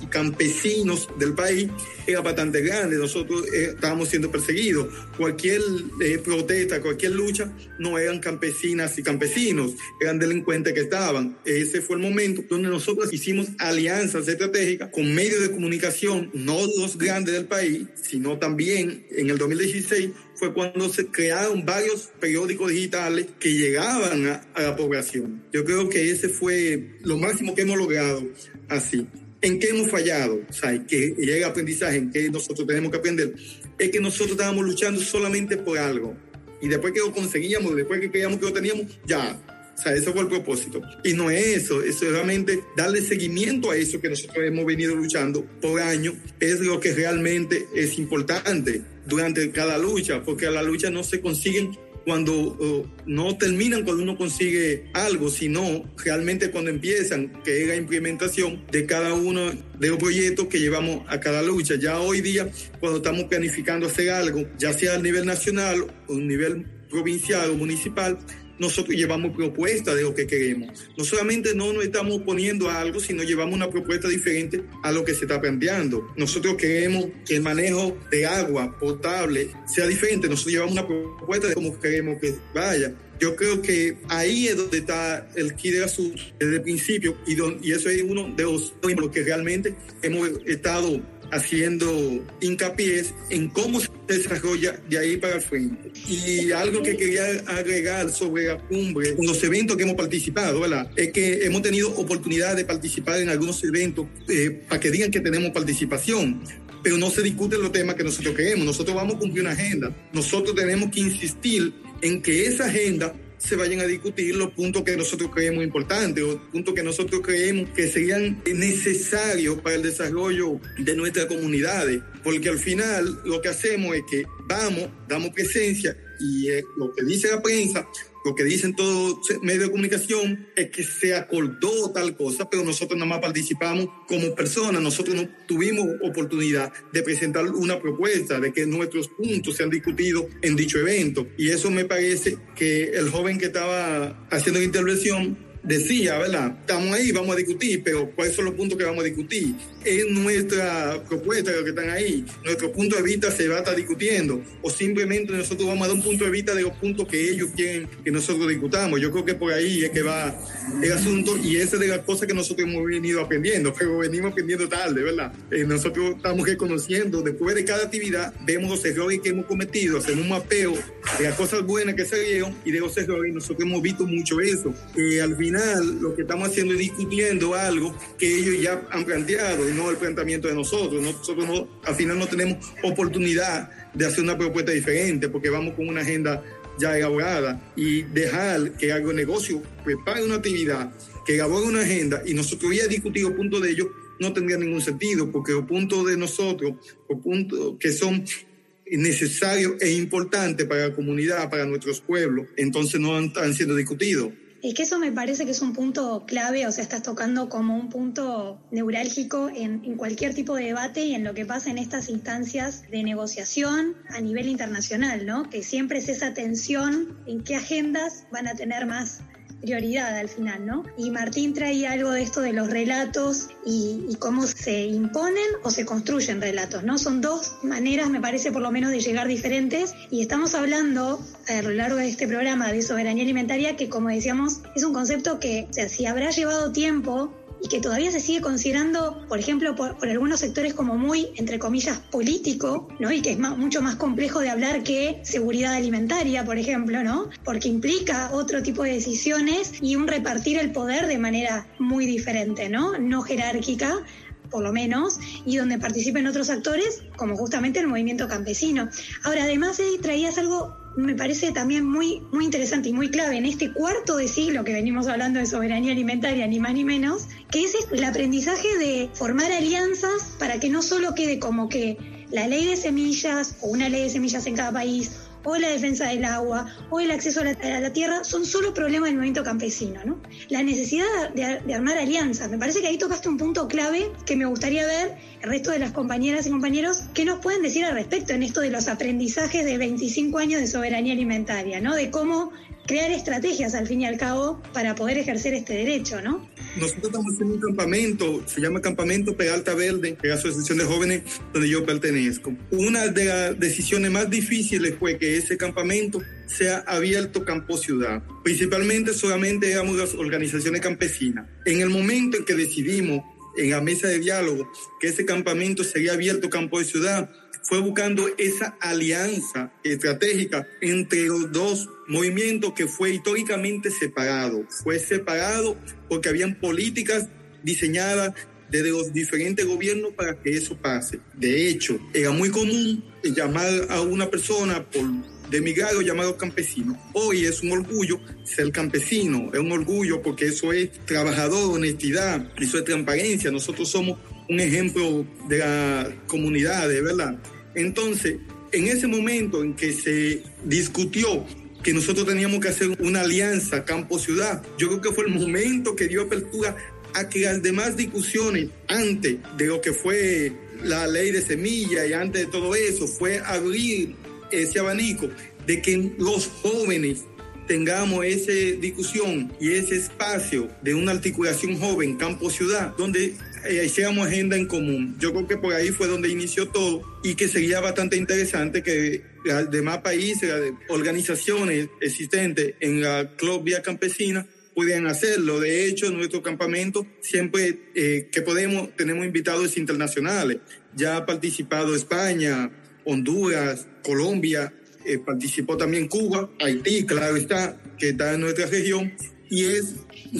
y campesinos del país era bastante grande, nosotros eh, estábamos siendo perseguidos. Cualquier eh, protesta, cualquier lucha, no eran campesinas y campesinos, eran delincuentes que estaban. Ese fue el momento donde nosotros hicimos alianzas estratégicas con medios de comunicación, no los grandes del país, sino también en el 2016 fue cuando se crearon varios periódicos digitales que llegaban a, a la población. Yo creo que ese fue lo máximo que hemos logrado así. ¿En qué hemos fallado? O sea, que llega aprendizaje, en qué nosotros tenemos que aprender, es que nosotros estábamos luchando solamente por algo. Y después que lo conseguíamos, después que creíamos que lo teníamos, ya, o sea, ese fue el propósito. Y no es eso, es realmente darle seguimiento a eso que nosotros hemos venido luchando por años, es lo que realmente es importante durante cada lucha, porque la lucha no se consiguen cuando no terminan cuando uno consigue algo, sino realmente cuando empiezan, que es la implementación de cada uno de los proyectos que llevamos a cada lucha. Ya hoy día, cuando estamos planificando hacer algo, ya sea a nivel nacional o a nivel provincial o municipal, nosotros llevamos propuestas de lo que queremos. No solamente no nos estamos poniendo a algo, sino llevamos una propuesta diferente a lo que se está planteando. Nosotros queremos que el manejo de agua potable sea diferente. Nosotros llevamos una propuesta de cómo queremos que vaya. Yo creo que ahí es donde está el key de asunto desde el principio y, y eso es uno de los que realmente hemos estado haciendo hincapié en cómo se desarrolla de ahí para el frente. Y algo que quería agregar sobre la cumbre, los eventos que hemos participado. Es que hemos tenido oportunidad de participar en algunos eventos eh, para que digan que tenemos participación pero no se discuten los temas que nosotros queremos. Nosotros vamos a cumplir una agenda. Nosotros tenemos que insistir en que esa agenda se vayan a discutir los puntos que nosotros creemos importantes o puntos que nosotros creemos que serían necesarios para el desarrollo de nuestras comunidades. Porque al final lo que hacemos es que vamos, damos presencia y lo que dice la prensa lo que dicen todos los medios de comunicación es que se acordó tal cosa, pero nosotros nada más participamos como personas, nosotros no tuvimos oportunidad de presentar una propuesta, de que nuestros puntos sean discutidos en dicho evento. Y eso me parece que el joven que estaba haciendo la intervención decía, ¿verdad? Estamos ahí, vamos a discutir, pero ¿cuáles son los puntos que vamos a discutir? Es nuestra propuesta lo que están ahí. Nuestro punto de vista se va a estar discutiendo. O simplemente nosotros vamos a dar un punto de vista de los puntos que ellos quieren que nosotros discutamos. Yo creo que por ahí es que va el asunto y esa es de las cosas que nosotros hemos venido aprendiendo, pero venimos aprendiendo tarde, ¿verdad? Eh, nosotros estamos reconociendo, después de cada actividad, vemos los errores que hemos cometido, hacemos un mapeo de las cosas buenas que salieron y de los errores. Nosotros hemos visto mucho eso. Eh, al final, lo que estamos haciendo es discutiendo algo que ellos ya han planteado y no el planteamiento de nosotros. Nosotros no, al final no tenemos oportunidad de hacer una propuesta diferente porque vamos con una agenda ya elaborada y dejar que algo negocio prepare una actividad, que elabore una agenda y nosotros ya discutir los puntos de ellos no tendría ningún sentido porque los puntos de nosotros, los puntos que son necesarios e importantes para la comunidad, para nuestros pueblos, entonces no están siendo discutidos. Es que eso me parece que es un punto clave, o sea, estás tocando como un punto neurálgico en, en, cualquier tipo de debate y en lo que pasa en estas instancias de negociación a nivel internacional, ¿no? Que siempre es esa tensión en qué agendas van a tener más prioridad al final, ¿no? Y Martín traía algo de esto de los relatos y, cómo se imponen o se construyen relatos, ¿no? Son dos maneras, me parece, por lo menos, de llegar diferentes y estamos hablando a lo largo de este programa de soberanía alimentaria que, como decíamos, es un concepto que, o sea, si habrá llevado tiempo y que todavía se sigue considerando, por ejemplo, por, algunos sectores como muy, entre comillas, político, ¿no? Y que es mucho más complejo de hablar que seguridad alimentaria, por ejemplo, ¿no? Porque implica otro tipo de decisiones y un repartir el poder de manera muy diferente, ¿no? No jerárquica, por lo menos, y donde participen otros actores, como justamente el movimiento campesino. Ahora, además, traías algo me parece también muy, muy interesante y muy clave en este cuarto de siglo que venimos hablando de soberanía alimentaria, ni más ni menos, que es el aprendizaje de formar alianzas para que no solo quede como que la ley de semillas o una ley de semillas en cada país o la defensa del agua, o el acceso a la, tierra, son solo problemas del movimiento campesino. ¿no? La necesidad de, de, armar alianzas, me parece que ahí tocaste un punto clave que me gustaría ver el resto de las compañeras y compañeros qué nos pueden decir al respecto en esto de los aprendizajes de 25 años de soberanía alimentaria, ¿no? de cómo crear estrategias al fin y al cabo para poder ejercer este derecho, ¿no? Nosotros estamos haciendo un campamento, se llama Campamento Peralta Verde, que es la Asociación de Jóvenes donde yo pertenezco. Una de las decisiones más difíciles fue que ese campamento sea abierto campo ciudad. Principalmente solamente éramos las organizaciones campesinas. En el momento en que decidimos en la mesa de diálogo que ese campamento sería abierto campo de ciudad, fue buscando esa alianza estratégica entre los dos movimientos que fue históricamente separado. Fue separado porque habían políticas diseñadas desde los diferentes gobiernos para que eso pase. De hecho, era muy común llamar a una persona por de emigrar o llamado campesino. Hoy es un orgullo ser campesino, es un orgullo porque eso es trabajador, honestidad, eso es transparencia. Nosotros somos un ejemplo de la comunidad, ¿verdad? Entonces, en ese momento en que se discutió que nosotros teníamos que hacer una alianza campo-ciudad, yo creo que fue el momento que dio apertura a que las demás discusiones antes de lo que fue la ley de semilla y antes de todo eso fue abrir ese abanico de que los jóvenes tengamos esa discusión y ese espacio de una articulación joven campo-ciudad, donde eh, hiciéramos agenda en común. Yo creo que por ahí fue donde inició todo y que sería bastante interesante que los demás países, las organizaciones existentes en la Club Vía Campesina pudieran hacerlo. De hecho, en nuestro campamento siempre eh, que podemos tenemos invitados internacionales. Ya ha participado España, Honduras, Colombia, eh, participó también Cuba, Haití, claro está, que está en nuestra región, y es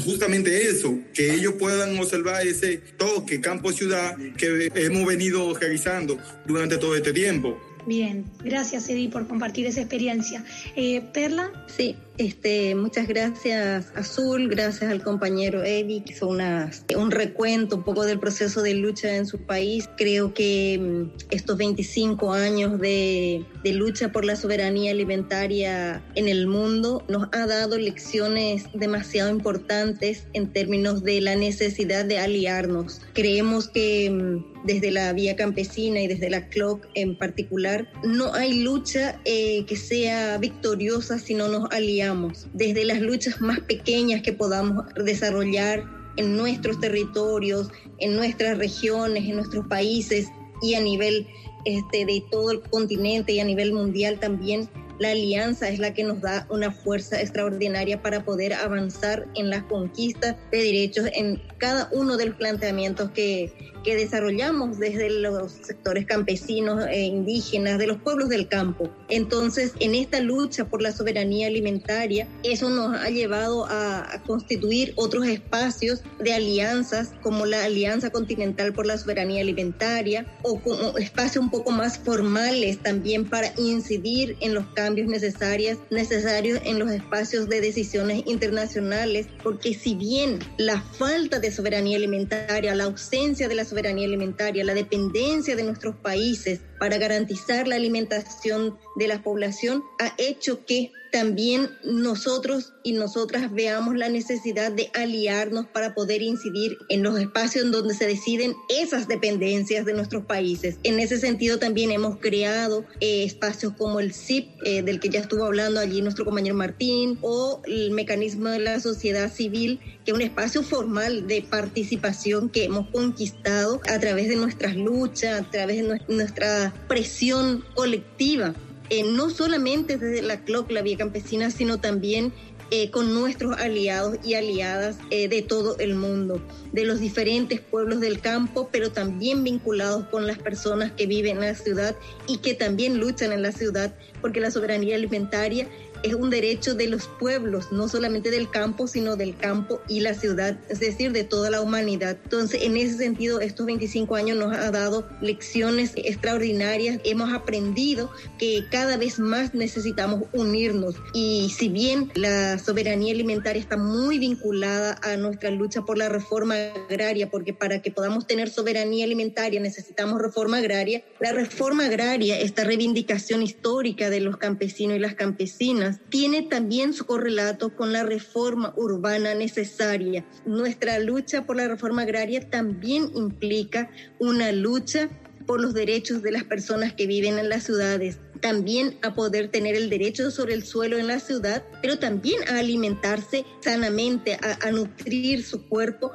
justamente eso, que ellos puedan observar ese toque campo-ciudad que hemos venido realizando durante todo este tiempo. Bien, gracias Edi por compartir esa experiencia. Eh, Perla. Sí, este, muchas gracias Azul, gracias al compañero Eddie, que hizo un recuento un poco del proceso de lucha en su país. Creo que mm, estos 25 años de, de lucha por la soberanía alimentaria en el mundo nos ha dado lecciones demasiado importantes en términos de la necesidad de aliarnos. Creemos que mm, desde la vía campesina y desde la CLOC en particular, no hay lucha eh, que sea victoriosa si no nos aliamos desde las luchas más pequeñas que podamos desarrollar en nuestros territorios, en nuestras regiones, en nuestros países y a nivel este, de todo el continente y a nivel mundial también, la alianza es la que nos da una fuerza extraordinaria para poder avanzar en la conquista de derechos en cada uno de los planteamientos que, que desarrollamos desde los sectores campesinos e indígenas, de los pueblos del campo. Entonces, en esta lucha por la soberanía alimentaria, eso nos ha llevado a, constituir otros espacios de alianzas, como la Alianza Continental por la Soberanía Alimentaria, o como espacios un poco más formales también para incidir en los cambios necesarios, necesarios en los espacios de decisiones internacionales, porque si bien la falta de soberanía alimentaria, la ausencia de la soberanía alimentaria, la dependencia de nuestros países para garantizar la alimentación de la población ha hecho que también nosotros y nosotras veamos la necesidad de aliarnos para poder incidir en los espacios en donde se deciden esas dependencias de nuestros países. En ese sentido también hemos creado eh, espacios como el CIP, eh, del que ya estuvo hablando allí nuestro compañero Martín, o el mecanismo de la sociedad civil, que es un espacio formal de participación que hemos conquistado a través de nuestras luchas, a través de nuestra presión colectiva eh, no solamente desde la CLOC, la Vía Campesina, sino también eh, con nuestros aliados y aliadas eh, de todo el mundo, de los diferentes pueblos del campo, pero también vinculados con las personas que viven en la ciudad y que también luchan en la ciudad, porque la soberanía alimentaria es un derecho de los pueblos, no solamente del campo, sino del campo y la ciudad, es decir, de toda la humanidad. Entonces, en ese sentido, estos 25 años nos ha dado lecciones extraordinarias. Hemos aprendido que cada vez más necesitamos unirnos y si bien la soberanía alimentaria está muy vinculada a nuestra lucha por la reforma agraria, porque para que podamos tener soberanía alimentaria necesitamos reforma agraria, la reforma agraria, esta reivindicación histórica de los campesinos y las campesinas, tiene también su correlato con la reforma urbana necesaria. Nuestra lucha por la reforma agraria también implica una lucha por los derechos de las personas que viven en las ciudades, también a poder tener el derecho sobre el suelo en la ciudad, pero también a alimentarse sanamente, a, nutrir su cuerpo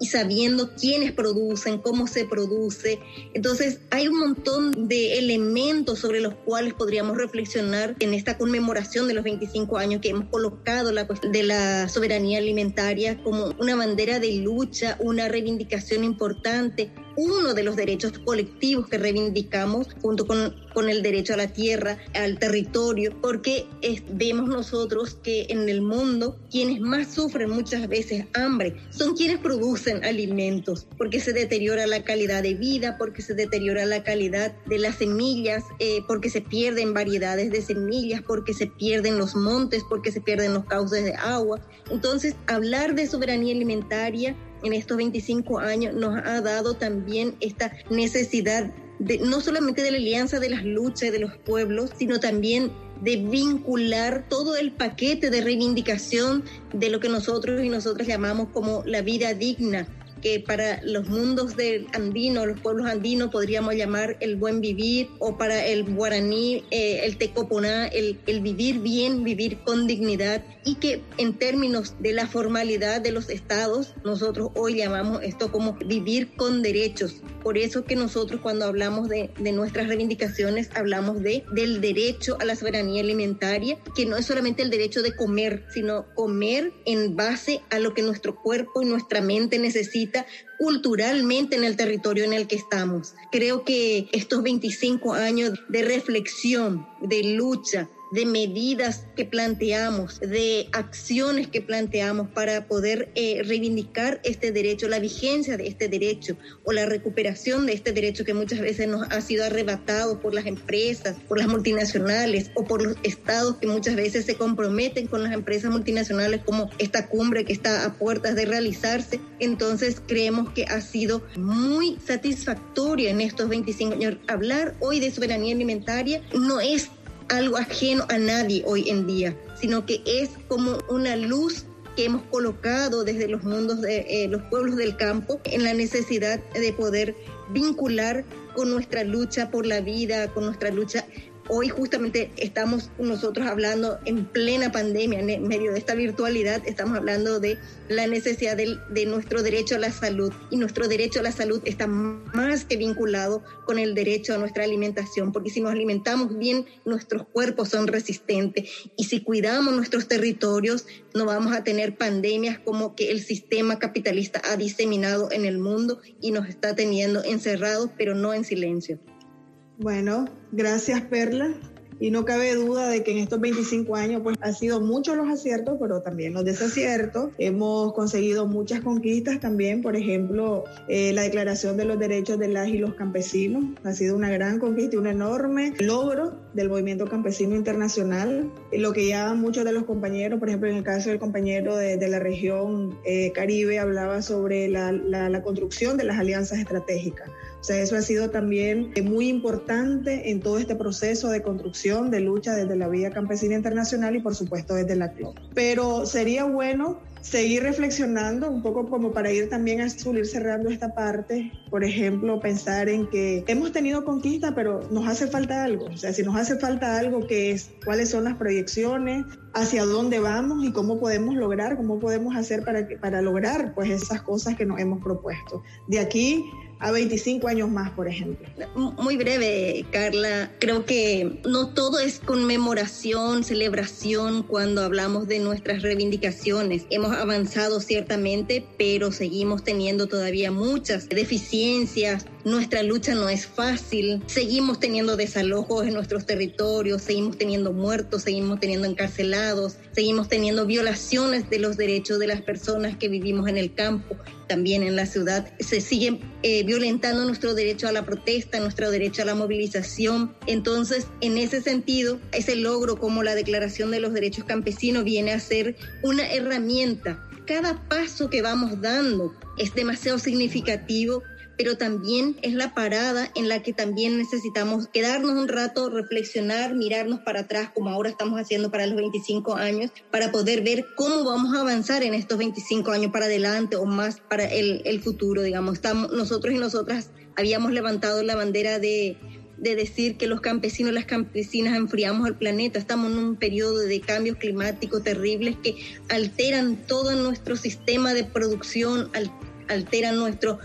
y sabiendo quiénes producen, cómo se produce. Entonces, hay un montón de elementos sobre los cuales podríamos reflexionar en esta conmemoración de los 25 años que hemos colocado la de la soberanía alimentaria como una bandera de lucha, una reivindicación importante, uno de los derechos colectivos que reivindicamos junto con, con el derecho a la tierra, al territorio, porque vemos nosotros que en el mundo quienes más sufren muchas veces hambre son quienes producen alimentos, porque se deteriora la calidad de vida, porque se deteriora la calidad de las semillas, eh, porque se pierden variedades de semillas, porque se pierden los montes, porque se pierden los cauces de agua. Entonces, hablar de soberanía alimentaria en estos 25 años nos ha dado también esta necesidad de, no solamente de la alianza de las luchas de los pueblos, sino también de vincular todo el paquete de reivindicación de lo que nosotros y nosotras llamamos como la vida digna, que para los mundos del andino, los pueblos andinos, podríamos llamar el buen vivir, o para el guaraní, eh, el tecoponá, el, el vivir bien, vivir con dignidad, y que en términos de la formalidad de los estados, nosotros hoy llamamos esto como vivir con derechos. Por eso que nosotros cuando hablamos de, de nuestras reivindicaciones, hablamos de, del derecho a la soberanía alimentaria, que no es solamente el derecho de comer, sino comer en base a lo que nuestro cuerpo y nuestra mente necesitan culturalmente en el territorio en el que estamos. Creo que estos 25 años de reflexión, de lucha, de medidas que planteamos, de acciones que planteamos para poder eh, reivindicar este derecho, la vigencia de este derecho o la recuperación de este derecho que muchas veces nos ha sido arrebatado por las empresas, por las multinacionales o por los estados que muchas veces se comprometen con las empresas multinacionales como esta cumbre que está a puertas de realizarse. Entonces creemos que ha sido muy satisfactoria en estos 25 años. Hablar hoy de soberanía alimentaria no es algo ajeno a nadie hoy en día, sino que es como una luz que hemos colocado desde los mundos de eh, los pueblos del campo en la necesidad de poder vincular con nuestra lucha por la vida, con nuestra lucha Hoy justamente estamos nosotros hablando en plena pandemia, en medio de esta virtualidad, estamos hablando de la necesidad de, de, nuestro derecho a la salud. Y nuestro derecho a la salud está más que vinculado con el derecho a nuestra alimentación, porque si nos alimentamos bien, nuestros cuerpos son resistentes. Y si cuidamos nuestros territorios, no vamos a tener pandemias como que el sistema capitalista ha diseminado en el mundo y nos está teniendo encerrados, pero no en silencio. Bueno, gracias Perla. Y no cabe duda de que en estos 25 años pues ha sido muchos los aciertos, pero también los desaciertos. Hemos conseguido muchas conquistas también, por ejemplo, eh, la Declaración de los Derechos de las y los Campesinos. Ha sido una gran conquista y un enorme logro del movimiento campesino internacional. Lo que ya muchos de los compañeros, por ejemplo, en el caso del compañero de, la región eh, Caribe, hablaba sobre la construcción de las alianzas estratégicas. O sea, eso ha sido también muy importante en todo este proceso de construcción, de lucha desde la Vía Campesina Internacional y por supuesto desde la CLOP. Pero sería bueno seguir reflexionando un poco como para ir también a ir cerrando esta parte, por ejemplo, pensar en que hemos tenido conquista, pero nos hace falta algo. O sea, si nos hace falta algo, ¿qué es? ¿Cuáles son las proyecciones? ¿Hacia dónde vamos? ¿Y cómo podemos lograr? ¿Cómo podemos hacer para, para lograr pues esas cosas que nos hemos propuesto? De aquí a 25 años más, por ejemplo. Muy breve, Carla. Creo que no todo es conmemoración, celebración cuando hablamos de nuestras reivindicaciones. Hemos avanzado ciertamente, pero seguimos teniendo todavía muchas deficiencias. Nuestra lucha no es fácil. Seguimos teniendo desalojos en nuestros territorios, seguimos teniendo muertos, seguimos teniendo encarcelados, seguimos teniendo violaciones de los derechos de las personas que vivimos en el campo también en la ciudad. Se sigue eh, violentando nuestro derecho a la protesta, nuestro derecho a la movilización. Entonces, en ese sentido, ese logro como la Declaración de los Derechos Campesinos viene a ser una herramienta. Cada paso que vamos dando es demasiado significativo pero también es la parada en la que también necesitamos quedarnos un rato, reflexionar, mirarnos para atrás, como ahora estamos haciendo para los 25 años, para poder ver cómo vamos a avanzar en estos 25 años para adelante o más para el, el futuro, digamos. Estamos, nosotros y nosotras habíamos levantado la bandera de de decir que los campesinos y las campesinas enfriamos el planeta. Estamos en un periodo de cambios climáticos terribles que alteran todo nuestro sistema de producción, alteran nuestro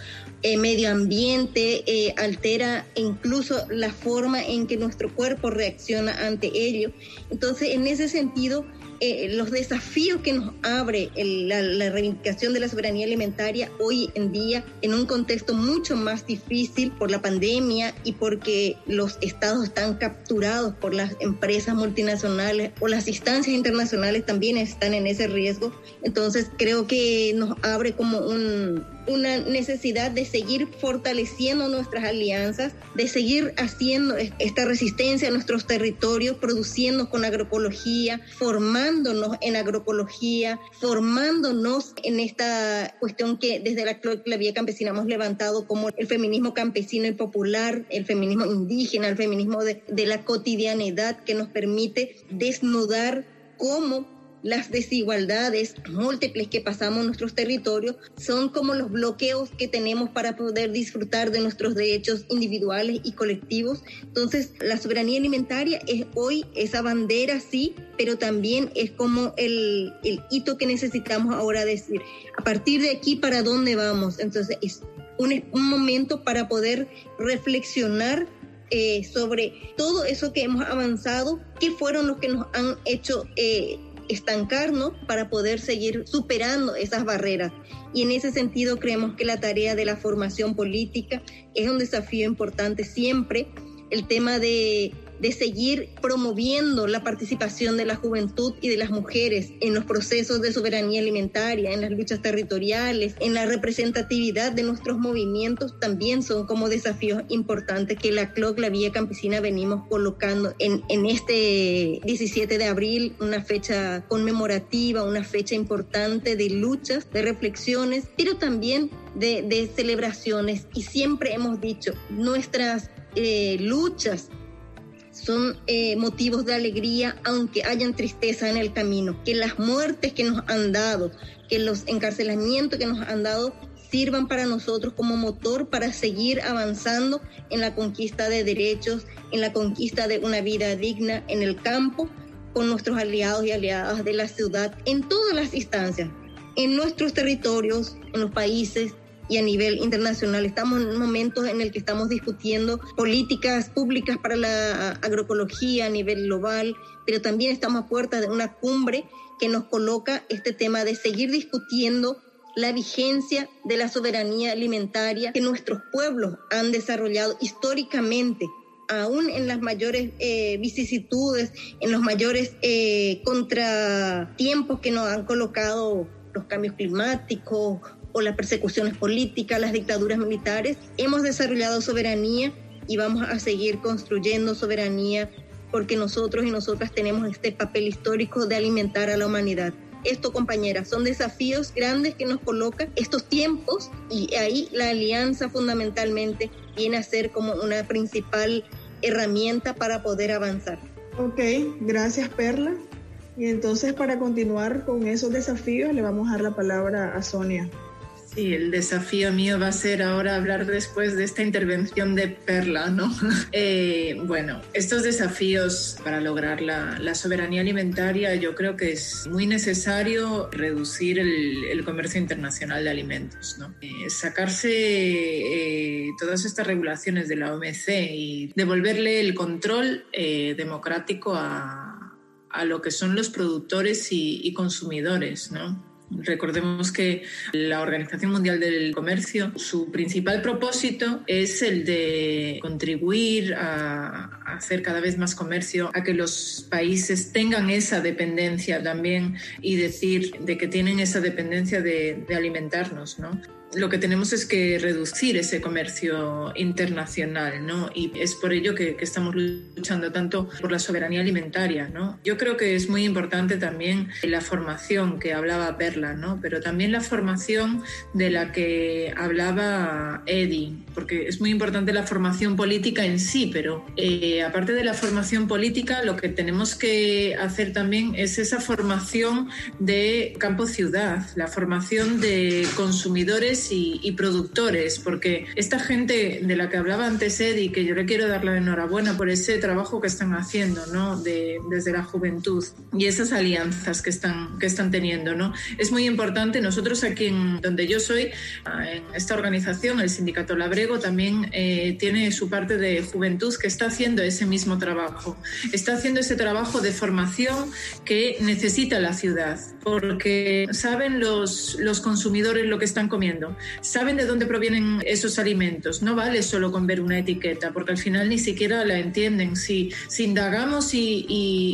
eh, medio ambiente, eh, altera incluso la forma en que nuestro cuerpo reacciona ante ello. Entonces, en ese sentido, eh, los desafíos que nos abre la, la, reivindicación de la soberanía alimentaria hoy en día en un contexto mucho más difícil por la pandemia y porque los estados están capturados por las empresas multinacionales o las instancias internacionales también están en ese riesgo. Entonces creo que nos abre como un, una necesidad de seguir fortaleciendo nuestras alianzas, de seguir haciendo esta resistencia a nuestros territorios, produciendo con agroecología, formándonos en agroecología, formándonos en esta cuestión que desde la, la vía campesina hemos levantado como el feminismo campesino y popular, el feminismo indígena, el feminismo de, de la cotidianidad que nos permite desnudar cómo las desigualdades múltiples que pasamos en nuestros territorios son como los bloqueos que tenemos para poder disfrutar de nuestros derechos individuales y colectivos. Entonces, la soberanía alimentaria es hoy esa bandera, sí, pero también es como el, el hito que necesitamos ahora decir, a partir de aquí, ¿para dónde vamos? Entonces, es un, un momento para poder reflexionar eh, sobre todo eso que hemos avanzado, qué fueron los que nos han hecho eh, estancarnos para poder seguir superando esas barreras. Y en ese sentido creemos que la tarea de la formación política es un desafío importante siempre. El tema de de seguir promoviendo la participación de la juventud y de las mujeres en los procesos de soberanía alimentaria, en las luchas territoriales, en la representatividad de nuestros movimientos, también son como desafíos importantes que la CLOC, la Vía Campesina, venimos colocando en, en este 17 de abril, una fecha conmemorativa, una fecha importante de luchas, de reflexiones, pero también de, celebraciones. Y siempre hemos dicho, nuestras eh, luchas son eh, motivos de alegría, aunque hayan tristeza en el camino. Que las muertes que nos han dado, que los encarcelamientos que nos han dado sirvan para nosotros como motor para seguir avanzando en la conquista de derechos, en la conquista de una vida digna en el campo, con nuestros aliados y aliadas de la ciudad, en todas las instancias, en nuestros territorios, en los países y a nivel internacional. Estamos en momentos en el que estamos discutiendo políticas públicas para la agroecología a nivel global, pero también estamos a puertas de una cumbre que nos coloca este tema de seguir discutiendo la vigencia de la soberanía alimentaria que nuestros pueblos han desarrollado históricamente aún en las mayores eh, vicisitudes, en los mayores eh, contratiempos que nos han colocado los cambios climáticos o las persecuciones políticas, las dictaduras militares, hemos desarrollado soberanía y vamos a seguir construyendo soberanía porque nosotros y nosotras tenemos este papel histórico de alimentar a la humanidad. Esto, compañeras, son desafíos grandes que nos colocan estos tiempos y ahí la alianza fundamentalmente viene a ser como una principal herramienta para poder avanzar. Ok, gracias Perla. Y entonces para continuar con esos desafíos le vamos a dar la palabra a Sonia. Sí, el desafío mío va a ser ahora hablar después de esta intervención de Perla, ¿no? Eh, bueno, estos desafíos para lograr la, soberanía alimentaria, yo creo que es muy necesario reducir el, comercio internacional de alimentos, ¿no? Eh, sacarse eh, todas estas regulaciones de la OMC y devolverle el control democrático a, lo que son los productores y, y consumidores, ¿no? Recordemos que la Organización Mundial del Comercio, su principal propósito es el de contribuir a, hacer cada vez más comercio, a que los países tengan esa dependencia también y decir de que tienen esa dependencia de, alimentarnos, ¿no? Lo que tenemos es que reducir ese comercio internacional, ¿no? Y es por ello que, estamos luchando tanto por la soberanía alimentaria, ¿no? Yo creo que es muy importante también la formación que hablaba Perla, ¿no? Pero también la formación de la que hablaba Eddie, porque es muy importante la formación política en sí, pero eh, aparte de la formación política, lo que tenemos que hacer también es esa formación de campo-ciudad, la formación de consumidores consumidores y, productores, porque esta gente de la que hablaba antes Eddie, que yo le quiero dar la enhorabuena por ese trabajo que están haciendo, ¿no? De, desde la juventud y esas alianzas que están, que están teniendo, ¿no? Es muy importante. Nosotros aquí en donde yo soy, en esta organización, el Sindicato Labrego, también eh, tiene su parte de juventud que está haciendo ese mismo trabajo. Está haciendo ese trabajo de formación que necesita la ciudad, porque saben los, los consumidores lo que están comiendo, saben de dónde provienen esos alimentos. No vale solo con ver una etiqueta, porque al final ni siquiera la entienden. Si, indagamos y,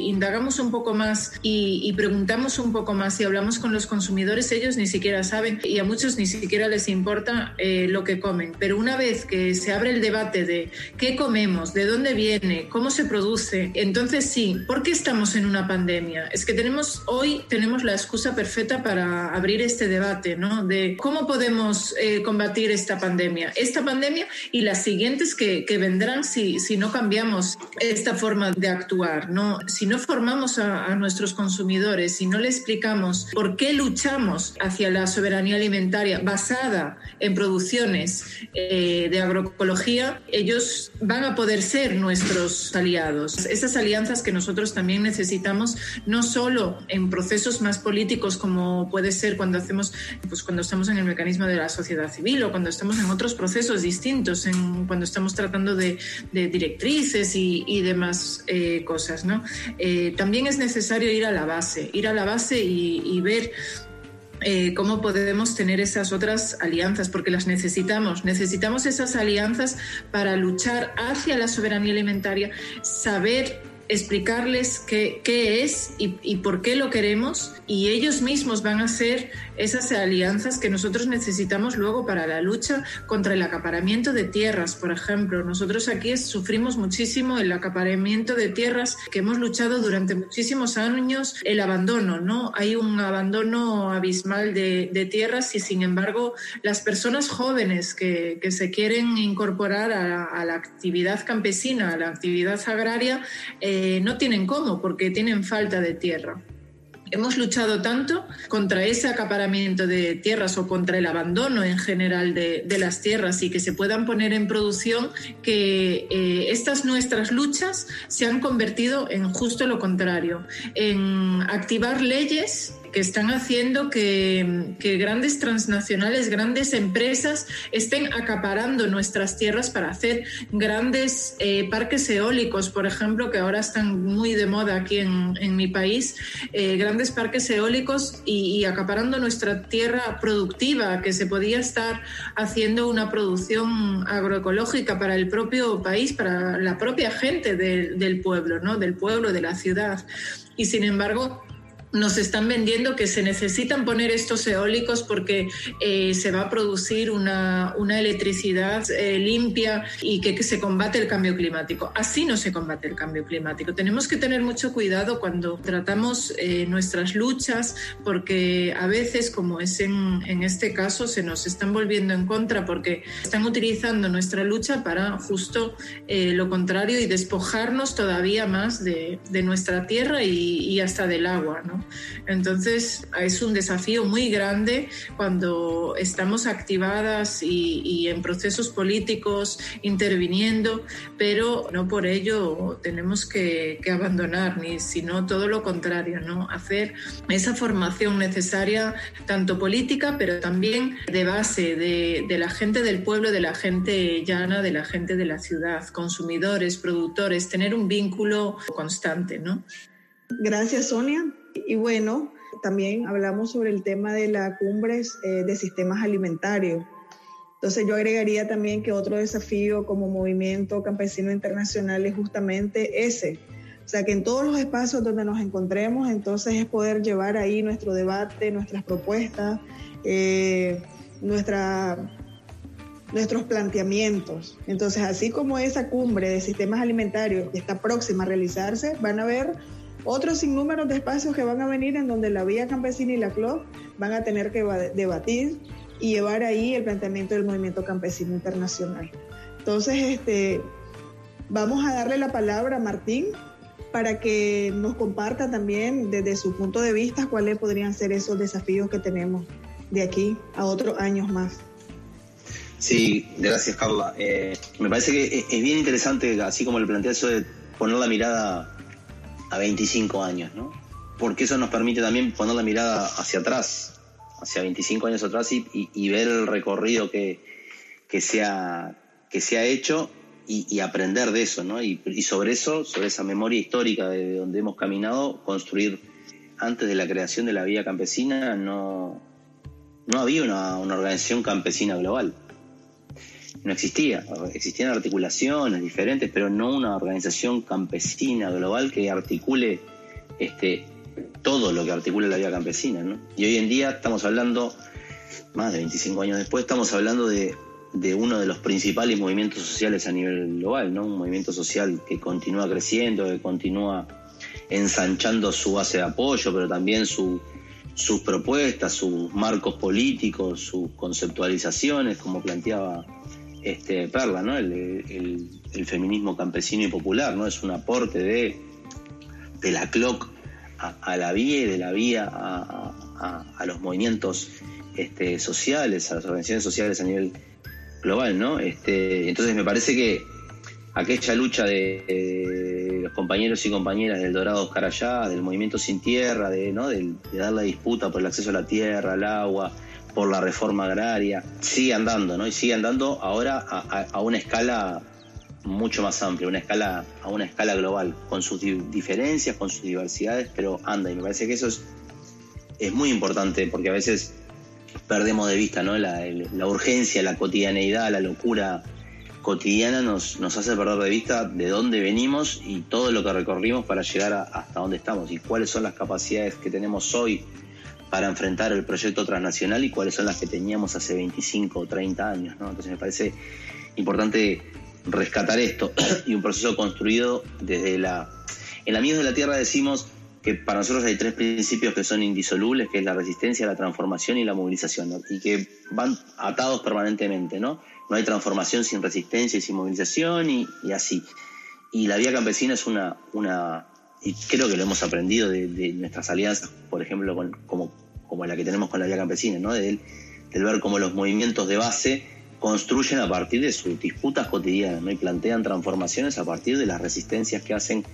indagamos un poco más y, preguntamos un poco más y hablamos con los consumidores, ellos ni siquiera saben y a muchos ni siquiera les importa eh, lo que comen. Pero una vez que se abre el debate de qué comemos, de dónde viene, cómo se produce, entonces sí, ¿por qué estamos en una pandemia? Es que tenemos hoy tenemos la excusa perfecta para abrir este debate, ¿no? De cómo podemos eh, combatir esta pandemia, esta pandemia y las siguientes que, que vendrán si, si no cambiamos esta forma de actuar, ¿no? Si no formamos a, nuestros consumidores, si no le explicamos por qué luchamos hacia la soberanía alimentaria basada en producciones eh, de agroecología, ellos van a poder ser nuestros aliados. Esas alianzas que nosotros también necesitamos, no solo en procesos más políticos como puede ser cuando hacemos, pues cuando estamos en el mecanismo de la sociedad civil o cuando estamos en otros procesos distintos, cuando estamos tratando de, directrices y, demás eh, cosas. Eh, también es necesario ir a la base, ir a la base y, ver eh, cómo podemos tener esas otras alianzas, porque las necesitamos. Necesitamos esas alianzas para luchar hacia la soberanía alimentaria, saber explicarles qué, qué es y, y, por qué lo queremos y ellos mismos van a ser esas alianzas que nosotros necesitamos luego para la lucha contra el acaparamiento de tierras, por ejemplo. Nosotros aquí sufrimos muchísimo el acaparamiento de tierras que hemos luchado durante muchísimos años, el abandono, ¿no? Hay un abandono abismal de, de tierras y sin embargo las personas jóvenes que, que se quieren incorporar a, a, la actividad campesina, a la actividad agraria, eh, no tienen cómo porque tienen falta de tierra. Hemos luchado tanto contra ese acaparamiento de tierras o contra el abandono en general de, las tierras y que se puedan poner en producción que eh, estas nuestras luchas se han convertido en justo lo contrario, en activar leyes que están haciendo que, grandes transnacionales, grandes empresas estén acaparando nuestras tierras para hacer grandes eh, parques eólicos, por ejemplo, que ahora están muy de moda aquí en, mi país, eh, grandes parques eólicos y, acaparando nuestra tierra productiva, que se podía estar haciendo una producción agroecológica para el propio país, para la propia gente del pueblo, ¿no? del pueblo, de la ciudad. Y sin embargo, nos están vendiendo que se necesitan poner estos eólicos porque eh, se va a producir una, electricidad eh, limpia y que, se combate el cambio climático. Así no se combate el cambio climático. Tenemos que tener mucho cuidado cuando tratamos eh, nuestras luchas porque a veces, como es en, este caso, se nos están volviendo en contra porque están utilizando nuestra lucha para justo lo contrario y despojarnos todavía más de, nuestra tierra y, y hasta del agua. ¿no? Entonces es un desafío muy grande cuando estamos activadas y, en procesos políticos interviniendo, pero no por ello tenemos que, abandonar, ni sino todo lo contrario, ¿no? Hacer esa formación necesaria, tanto política, pero también de base, de, de la gente del pueblo, de la gente llana, de la gente de la ciudad, consumidores, productores, tener un vínculo constante, ¿no? Gracias, Sonia. Y bueno, también hablamos sobre el tema de las cumbres eh, de sistemas alimentarios. Entonces yo agregaría también que otro desafío como movimiento campesino internacional es justamente ese. O sea, que en todos los espacios donde nos encontremos, entonces es poder llevar ahí nuestro debate, nuestras propuestas, eh, nuestra, nuestros planteamientos. Entonces, así como esa cumbre de sistemas alimentarios que está próxima a realizarse, van a haber otros sinnúmeros de espacios que van a venir en donde la Vía Campesina y la CLOP van a tener que debatir y llevar ahí el planteamiento del movimiento campesino internacional. Entonces, este, vamos a darle la palabra a Martín para que nos comparta también desde su punto de vista cuáles podrían ser esos desafíos que tenemos de aquí a otros años más. Sí, gracias Carla. Eh, me parece que es bien interesante, así como le plantea eso de poner la mirada a 25 años, ¿no? Porque eso nos permite también poner la mirada hacia atrás, hacia 25 años atrás y, ver el recorrido que, que, se, ha, que se ha hecho y, aprender de eso, ¿no? Y, sobre eso, sobre esa memoria histórica de donde hemos caminado, construir antes de la creación de la vía campesina no, no había una organización campesina global no existía. Existían articulaciones diferentes, pero no una organización campesina global que articule este, todo lo que articula la vida campesina. Y hoy en día estamos hablando, más de 25 años después, estamos hablando de, de uno de los principales movimientos sociales a nivel global, ¿no? un movimiento social que continúa creciendo, que continúa ensanchando su base de apoyo, pero también su, sus propuestas, sus marcos políticos, sus conceptualizaciones, como planteaba este, Perla, ¿no? El, feminismo campesino y popular, ¿no? Es un aporte de, de la CLOC a, la vía y de la vía a, los movimientos este, sociales, a las organizaciones sociales a nivel global, ¿no? Este, entonces me parece que aquella lucha de, los compañeros y compañeras del Dorado Oscar Allá, del movimiento sin tierra, de, ¿no? de dar la disputa por el acceso a la tierra, al agua, por la reforma agraria, sigue andando, ¿no? Y sigue andando ahora a, una escala mucho más amplia, una escala, a una escala global, con sus diferencias, con sus diversidades, pero anda. Y me parece que eso es, muy importante, porque a veces perdemos de vista ¿no? la, urgencia, la cotidianeidad, la locura cotidiana nos, nos hace perder de vista de dónde venimos y todo lo que recorrimos para llegar hasta dónde estamos y cuáles son las capacidades que tenemos hoy para enfrentar el proyecto transnacional y cuáles son las que teníamos hace 25 o 30 años. ¿no? Entonces me parece importante rescatar esto y un proceso construido desde la... En Amigos de la Tierra decimos que para nosotros hay tres principios que son indisolubles, que es la resistencia, la transformación y la movilización, y que van atados permanentemente, ¿no? No hay transformación sin resistencia y sin movilización y, así. Y la vía campesina es una, una, y creo que lo hemos aprendido de, nuestras alianzas, por ejemplo, como, como la que tenemos con la Vía Campesina, ¿no? del, ver cómo los movimientos de base construyen a partir de sus disputas cotidianas ¿no? y plantean transformaciones a partir de las resistencias que hacen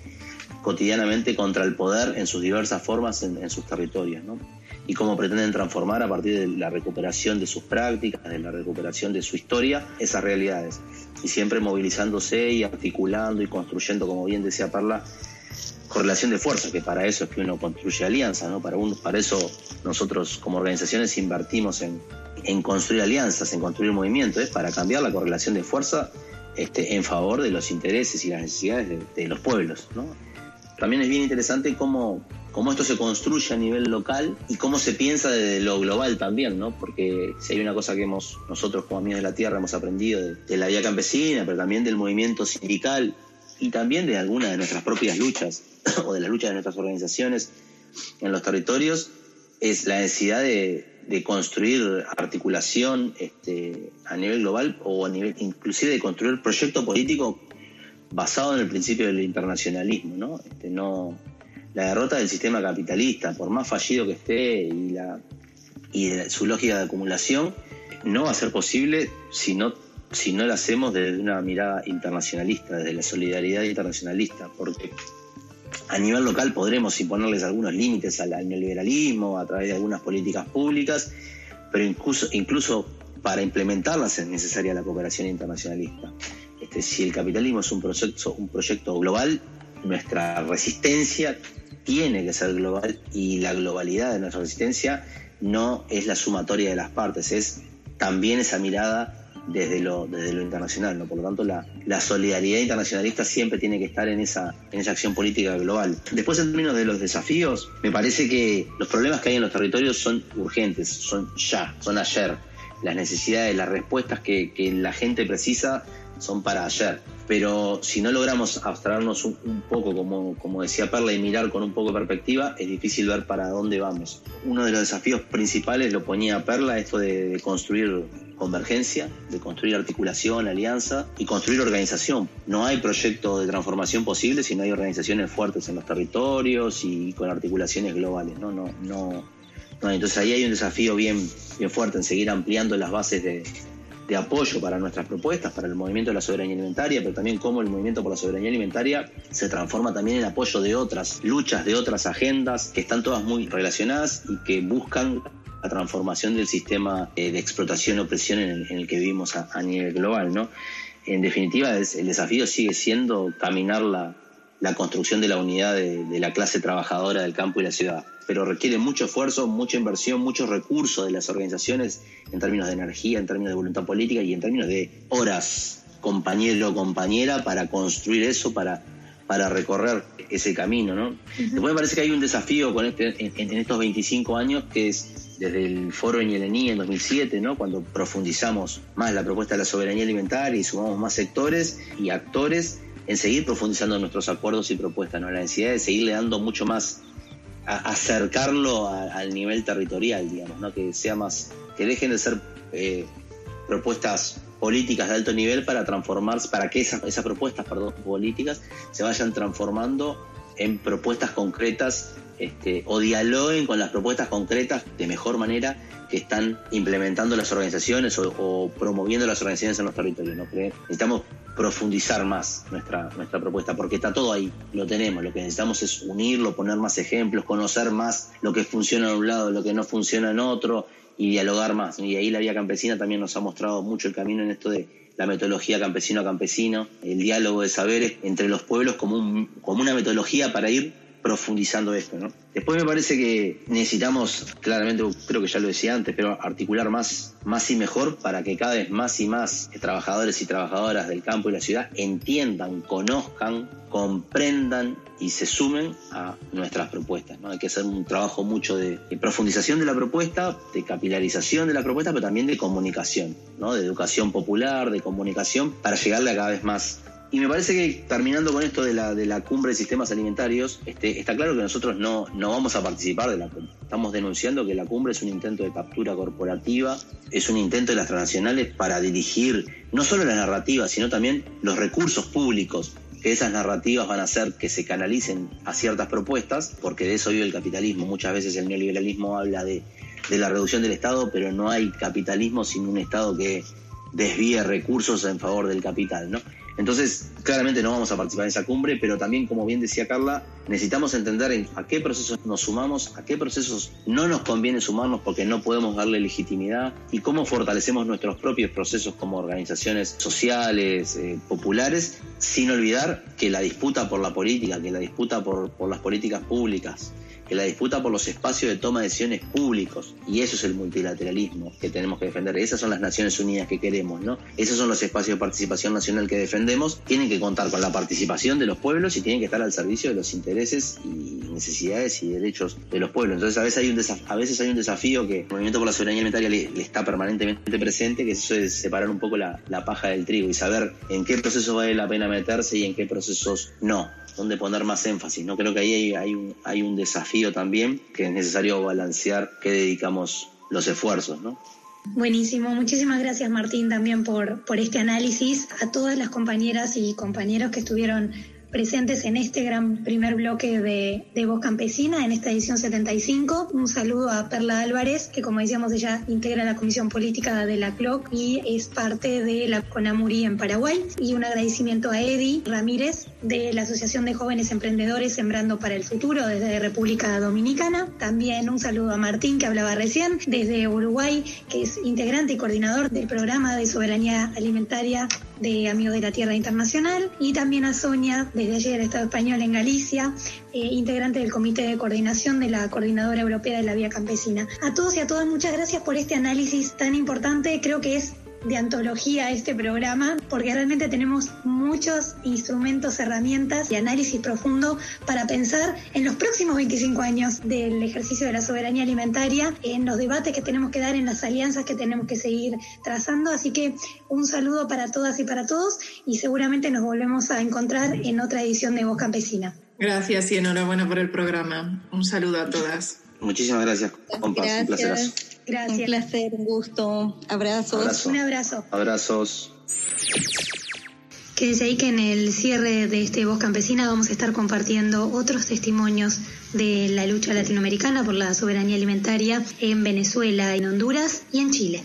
cotidianamente contra el poder en sus diversas formas en, sus territorios. ¿no? Y cómo pretenden transformar a partir de la recuperación de sus prácticas, de la recuperación de su historia, esas realidades. Y siempre movilizándose y articulando y construyendo, como bien decía Parla, correlación de fuerza, que para eso es que uno construye alianzas, ¿no? Para, para eso nosotros como organizaciones invertimos en, construir alianzas, en construir movimientos, es para cambiar la correlación de fuerza este, en favor de los intereses y las necesidades de, los pueblos, ¿no? También es bien interesante cómo, cómo esto se construye a nivel local y cómo se piensa desde lo global también, ¿no? Porque si hay una cosa que hemos, nosotros como amigos de la tierra hemos aprendido de, de la vía campesina, pero también del movimiento sindical y también de algunas de nuestras propias luchas o de las luchas de nuestras organizaciones en los territorios es la necesidad de, construir articulación este, a nivel global o a nivel inclusive de construir proyecto político basado en el principio del internacionalismo, ¿no? Este, no la derrota del sistema capitalista, por más fallido que esté y la y su lógica de acumulación, no va a ser posible si no si no la hacemos desde una mirada internacionalista, desde la solidaridad internacionalista, porque a nivel local podremos imponerles algunos límites al, neoliberalismo a través de algunas políticas públicas, pero incluso, incluso para implementarlas es necesaria la cooperación internacionalista. Este, si el capitalismo es un proyecto, un proyecto global, nuestra resistencia tiene que ser global y la globalidad de nuestra resistencia no es la sumatoria de las partes, es también esa mirada desde lo, desde lo internacional, ¿no? Por lo tanto, la, la, solidaridad internacionalista siempre tiene que estar en esa, en esa acción política global. Después, en términos de los desafíos, me parece que los problemas que hay en los territorios son urgentes, son ya, son ayer. Las necesidades, las respuestas que, que la gente precisa son para ayer. Pero si no logramos abstraernos un, poco, como, como decía Perla, y mirar con un poco de perspectiva, es difícil ver para dónde vamos. Uno de los desafíos principales lo ponía Perla, esto de, construir convergencia, de construir articulación, alianza y construir organización. No hay proyecto de transformación posible si no hay organizaciones fuertes en los territorios y con articulaciones globales. No, no, no. no. Entonces ahí hay un desafío bien, bien fuerte en seguir ampliando las bases de, de apoyo para nuestras propuestas, para el movimiento de la soberanía alimentaria, pero también cómo el movimiento por la soberanía alimentaria se transforma también en apoyo de otras luchas, de otras agendas que están todas muy relacionadas y que buscan la transformación del sistema eh, de explotación y opresión en el, que vivimos a, nivel global. ¿no? En definitiva, el desafío sigue siendo caminar la, construcción de la unidad de la clase trabajadora del campo y la ciudad pero requiere mucho esfuerzo, mucha inversión, muchos recursos de las organizaciones en términos de energía, en términos de voluntad política y en términos de horas, compañero o compañera, para construir eso, para, para recorrer ese camino. ¿no? Después me parece que hay un desafío con este, en, estos 25 años que es desde el foro en Yelení en 2007, ¿no? cuando profundizamos más la propuesta de la soberanía alimentaria y sumamos más sectores y actores en seguir profundizando nuestros acuerdos y propuestas, ¿no? la necesidad de seguirle dando mucho más acercarlo al nivel territorial, digamos, ¿no? que sea más, que dejen de ser eh, propuestas políticas de alto nivel para transformarse, para que esas, esas propuestas perdón, políticas se vayan transformando en propuestas concretas este, o dialoguen con las propuestas concretas de mejor manera que están implementando las organizaciones o, promoviendo las organizaciones en los territorios. ¿no? Necesitamos profundizar más nuestra, nuestra propuesta, porque está todo ahí, lo tenemos, lo que necesitamos es unirlo, poner más ejemplos, conocer más lo que funciona en un lado, lo que no funciona en otro y dialogar más. Y ahí la vía campesina también nos ha mostrado mucho el camino en esto de la metodología campesino a campesino, el diálogo de saberes entre los pueblos como, como una metodología para ir profundizando esto. Después me parece que necesitamos, claramente, creo que ya lo decía antes, pero articular más, más y mejor para que cada vez más y más trabajadores y trabajadoras del campo y la ciudad entiendan, conozcan, comprendan y se sumen a nuestras propuestas. Hay que hacer un trabajo mucho de, profundización de la propuesta, de capilarización de la propuesta, pero también de comunicación, de educación popular, de comunicación, para llegarle a cada vez más y me parece que terminando con esto de la, de la cumbre de sistemas alimentarios, este, está claro que nosotros no, no vamos a participar de la cumbre. Estamos denunciando que la cumbre es un intento de captura corporativa, es un intento de las transnacionales para dirigir no solo la narrativa, sino también los recursos públicos que esas narrativas van a hacer que se canalicen a ciertas propuestas, porque de eso vive el capitalismo. Muchas veces el neoliberalismo habla de, de la reducción del Estado, pero no hay capitalismo sin un Estado que desvíe recursos en favor del capital, ¿no? Entonces, claramente no vamos a participar en esa cumbre, pero también, como bien decía Carla, necesitamos entender a qué procesos nos sumamos, a qué procesos no nos conviene sumarnos porque no podemos darle legitimidad y cómo fortalecemos nuestros propios procesos como organizaciones sociales, eh, populares, sin olvidar que la disputa por la política, que la disputa por, por las políticas públicas, que la disputa por los espacios de toma de decisiones públicos, y eso es el multilateralismo que tenemos que defender. Esas son las Naciones Unidas que queremos, ¿no? Esos son los espacios de participación nacional que defendemos. Tienen que contar con la participación de los pueblos y tienen que estar al servicio de los intereses y necesidades y derechos de los pueblos. Entonces, a veces hay un, a veces hay un desafío que el Movimiento por la Soberanía Alimentaria le, está permanentemente presente, que eso es separar un poco la, la paja del trigo y saber en qué procesos vale la pena meterse y en qué procesos no dónde poner más énfasis. No creo que ahí hay un, hay un desafío también que es necesario balancear qué dedicamos los esfuerzos, ¿no? Buenísimo, muchísimas gracias Martín también por, por este análisis, a todas las compañeras y compañeros que estuvieron presentes en este gran primer bloque de, de, Voz Campesina, en esta edición 75. Un saludo a Perla Álvarez, que como decíamos ella integra la Comisión Política de la CLOC y es parte de la CONAMURI en Paraguay. Y un agradecimiento a Eddie Ramírez de la Asociación de Jóvenes Emprendedores Sembrando para el Futuro desde República Dominicana. También un saludo a Martín, que hablaba recién, desde Uruguay, que es integrante y coordinador del programa de soberanía alimentaria de Amigos de la Tierra Internacional. Y también a Sonia, desde ayer Estado Español en Galicia, eh, integrante del Comité de Coordinación de la Coordinadora Europea de la Vía Campesina. A todos y a todas muchas gracias por este análisis tan importante. Creo que es de antología este programa, porque realmente tenemos muchos instrumentos, herramientas y análisis profundo para pensar en los próximos 25 años del ejercicio de la soberanía alimentaria, en los debates que tenemos que dar, en las alianzas que tenemos que seguir trazando. Así que un saludo para todas y para todos y seguramente nos volvemos a encontrar en otra edición de Voz Campesina. Gracias y enhorabuena por el programa. Un saludo a todas. Muchísimas gracias, compas. Un placer. Gracias. Un placer, un gusto. Abrazos. Un abrazo. Abrazos. Quédese ahí que en el cierre de este Voz Campesina vamos a estar compartiendo otros testimonios de la lucha latinoamericana por la soberanía alimentaria en Venezuela, en Honduras y en Chile.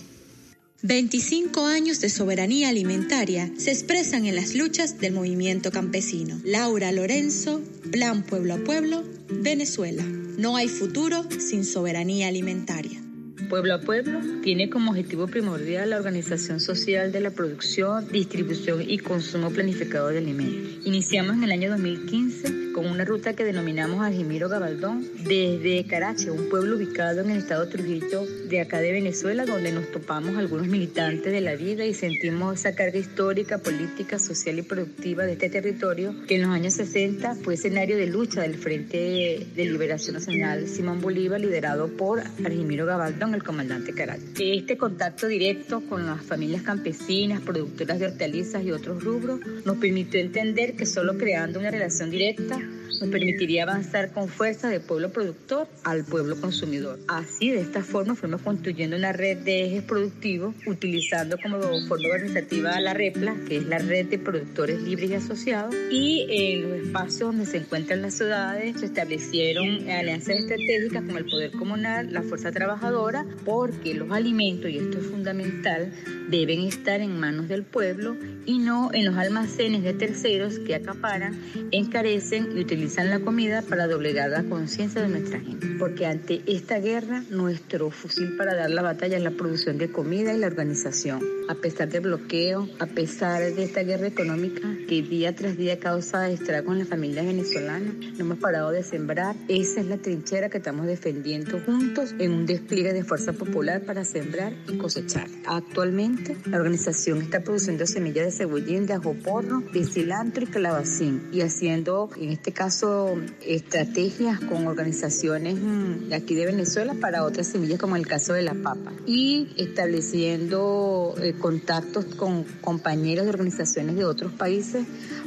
25 años de soberanía alimentaria se expresan en las luchas del movimiento campesino. Laura Lorenzo, Plan Pueblo a Pueblo, Venezuela. No hay futuro sin soberanía alimentaria. Pueblo a Pueblo tiene como objetivo primordial la organización social de la producción, distribución y consumo planificado de alimentos. Iniciamos en el año 2015 con una ruta que denominamos Aljimiro Gabaldón, desde Carache, un pueblo ubicado en el estado Trujillo de acá de Venezuela, donde nos topamos algunos militantes de la vida y sentimos esa carga histórica, política, social y productiva de este territorio, que en los años 60 fue escenario de lucha del Frente de Liberación Nacional Simón Bolívar, liderado por Argimiro Gabaldón, el comandante Carache. Este contacto directo con las familias campesinas, productoras de hortalizas y otros rubros nos permitió entender que solo creando una relación directa nos permitiría avanzar con fuerza del pueblo productor al pueblo consumidor. Así, de esta forma, fuimos construyendo una red de ejes productivos, utilizando como forma organizativa la REPLA, que es la red de productores libres y asociados, y en los espacios donde se encuentran las ciudades se establecieron alianzas estratégicas con el poder comunal, la fuerza trabajadora, porque los alimentos, y esto es fundamental, deben estar en manos del pueblo y no en los almacenes de terceros que acaparan, encarecen y utilizan la comida para doblegar la conciencia de nuestra gente. Porque ante esta guerra, nuestro fusil para dar la batalla es la producción de comida y la organización. A pesar del bloqueo, a pesar de esta guerra económica que día tras día causa estragos en las familias venezolanas, no hemos parado de sembrar. Esa es la trinchera que estamos defendiendo juntos en un despliegue de fuerza popular para sembrar y cosechar. Actualmente, la organización está produciendo semillas de cebollín, de ajo porro, de cilantro y calabacín y haciendo, en este caso, estrategias con organizaciones mm, de aquí de Venezuela para otras semillas como el caso de la papa y estableciendo eh, contactos con compañeros de organizaciones de otros países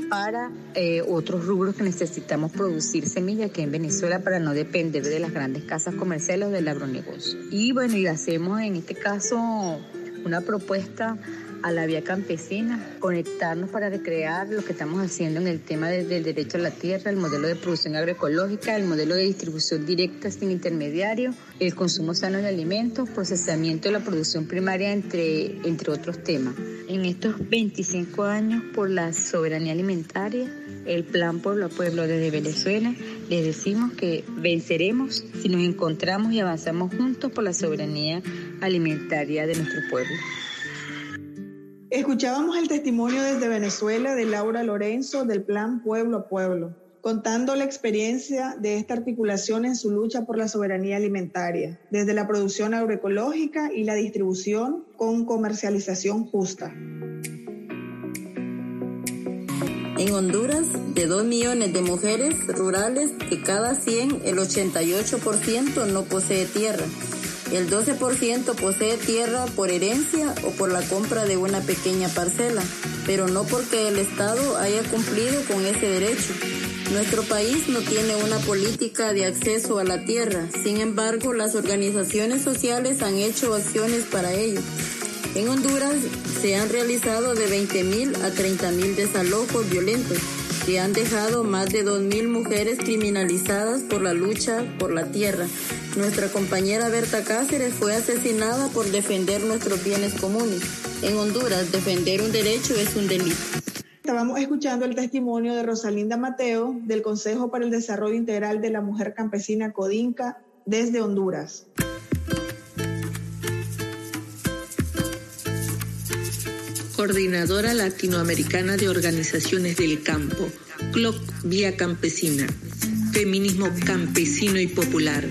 para eh, otros rubros que necesitamos producir semillas aquí en Venezuela para no depender de las grandes casas comerciales o del agronegocio. Y bueno, y hacemos en este caso una propuesta a la vía campesina, conectarnos para recrear lo que estamos haciendo en el tema del derecho a la tierra, el modelo de producción agroecológica, el modelo de distribución directa sin intermediario, el consumo sano de alimentos, procesamiento de la producción primaria, entre, entre otros temas. En estos 25 años por la soberanía alimentaria, el plan Pueblo a Pueblo desde Venezuela, les decimos que venceremos si nos encontramos y avanzamos juntos por la soberanía alimentaria de nuestro pueblo. Escuchábamos el testimonio desde Venezuela de Laura Lorenzo del Plan Pueblo a Pueblo, contando la experiencia de esta articulación en su lucha por la soberanía alimentaria, desde la producción agroecológica y la distribución con comercialización justa. En Honduras, de 2 millones de mujeres rurales, de cada 100, el 88% no posee tierra el 12% posee tierra por herencia o por la compra de una pequeña parcela, pero no porque el Estado haya cumplido con ese derecho. Nuestro país no tiene una política de acceso a la tierra, sin embargo las organizaciones sociales han hecho acciones para ello. En Honduras se han realizado de 20.000 a 30.000 desalojos violentos que han dejado más de 2.000 mujeres criminalizadas por la lucha por la tierra. Nuestra compañera Berta Cáceres fue asesinada por defender nuestros bienes comunes. En Honduras, defender un derecho es un delito. Estábamos escuchando el testimonio de Rosalinda Mateo del Consejo para el Desarrollo Integral de la Mujer Campesina Codinca desde Honduras. Coordinadora Latinoamericana de Organizaciones del Campo, CLOC Vía Campesina, Feminismo Campesino y Popular.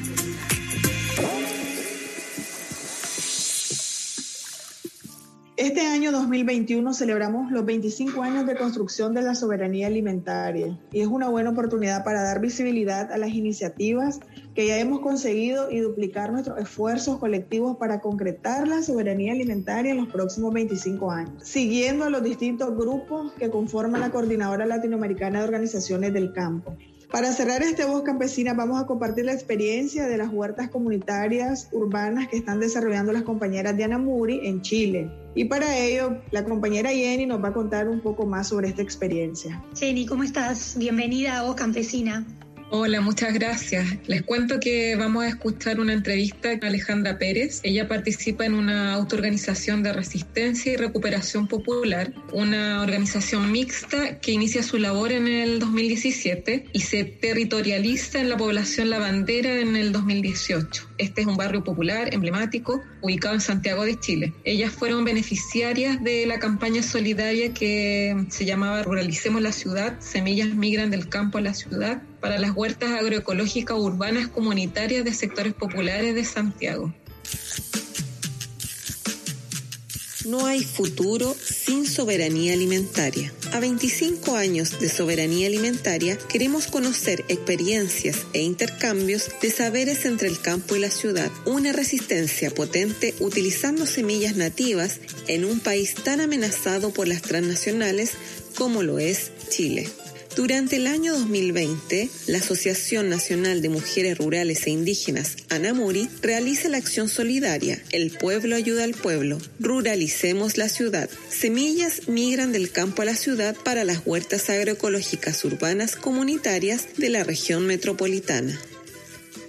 Este año 2021 celebramos los 25 años de construcción de la soberanía alimentaria y es una buena oportunidad para dar visibilidad a las iniciativas que ya hemos conseguido y duplicar nuestros esfuerzos colectivos para concretar la soberanía alimentaria en los próximos 25 años, siguiendo a los distintos grupos que conforman la Coordinadora Latinoamericana de Organizaciones del Campo. Para cerrar este voz campesina vamos a compartir la experiencia de las huertas comunitarias urbanas que están desarrollando las compañeras de Anamuri en Chile. Y para ello, la compañera Jenny nos va a contar un poco más sobre esta experiencia. Jenny, ¿cómo estás? Bienvenida a Voz Campesina. Hola, muchas gracias. Les cuento que vamos a escuchar una entrevista a Alejandra Pérez. Ella participa en una autoorganización de resistencia y recuperación popular, una organización mixta que inicia su labor en el 2017 y se territorializa en la población La Bandera en el 2018. Este es un barrio popular emblemático ubicado en Santiago de Chile. Ellas fueron beneficiarias de la campaña solidaria que se llamaba Ruralicemos la ciudad, semillas migran del campo a la ciudad para las huertas agroecológicas urbanas comunitarias de sectores populares de Santiago. No hay futuro sin soberanía alimentaria. A 25 años de soberanía alimentaria queremos conocer experiencias e intercambios de saberes entre el campo y la ciudad, una resistencia potente utilizando semillas nativas en un país tan amenazado por las transnacionales como lo es Chile. Durante el año 2020, la Asociación Nacional de Mujeres Rurales e Indígenas, ANAMURI, realiza la acción solidaria El pueblo ayuda al pueblo. Ruralicemos la ciudad. Semillas migran del campo a la ciudad para las huertas agroecológicas urbanas comunitarias de la región metropolitana.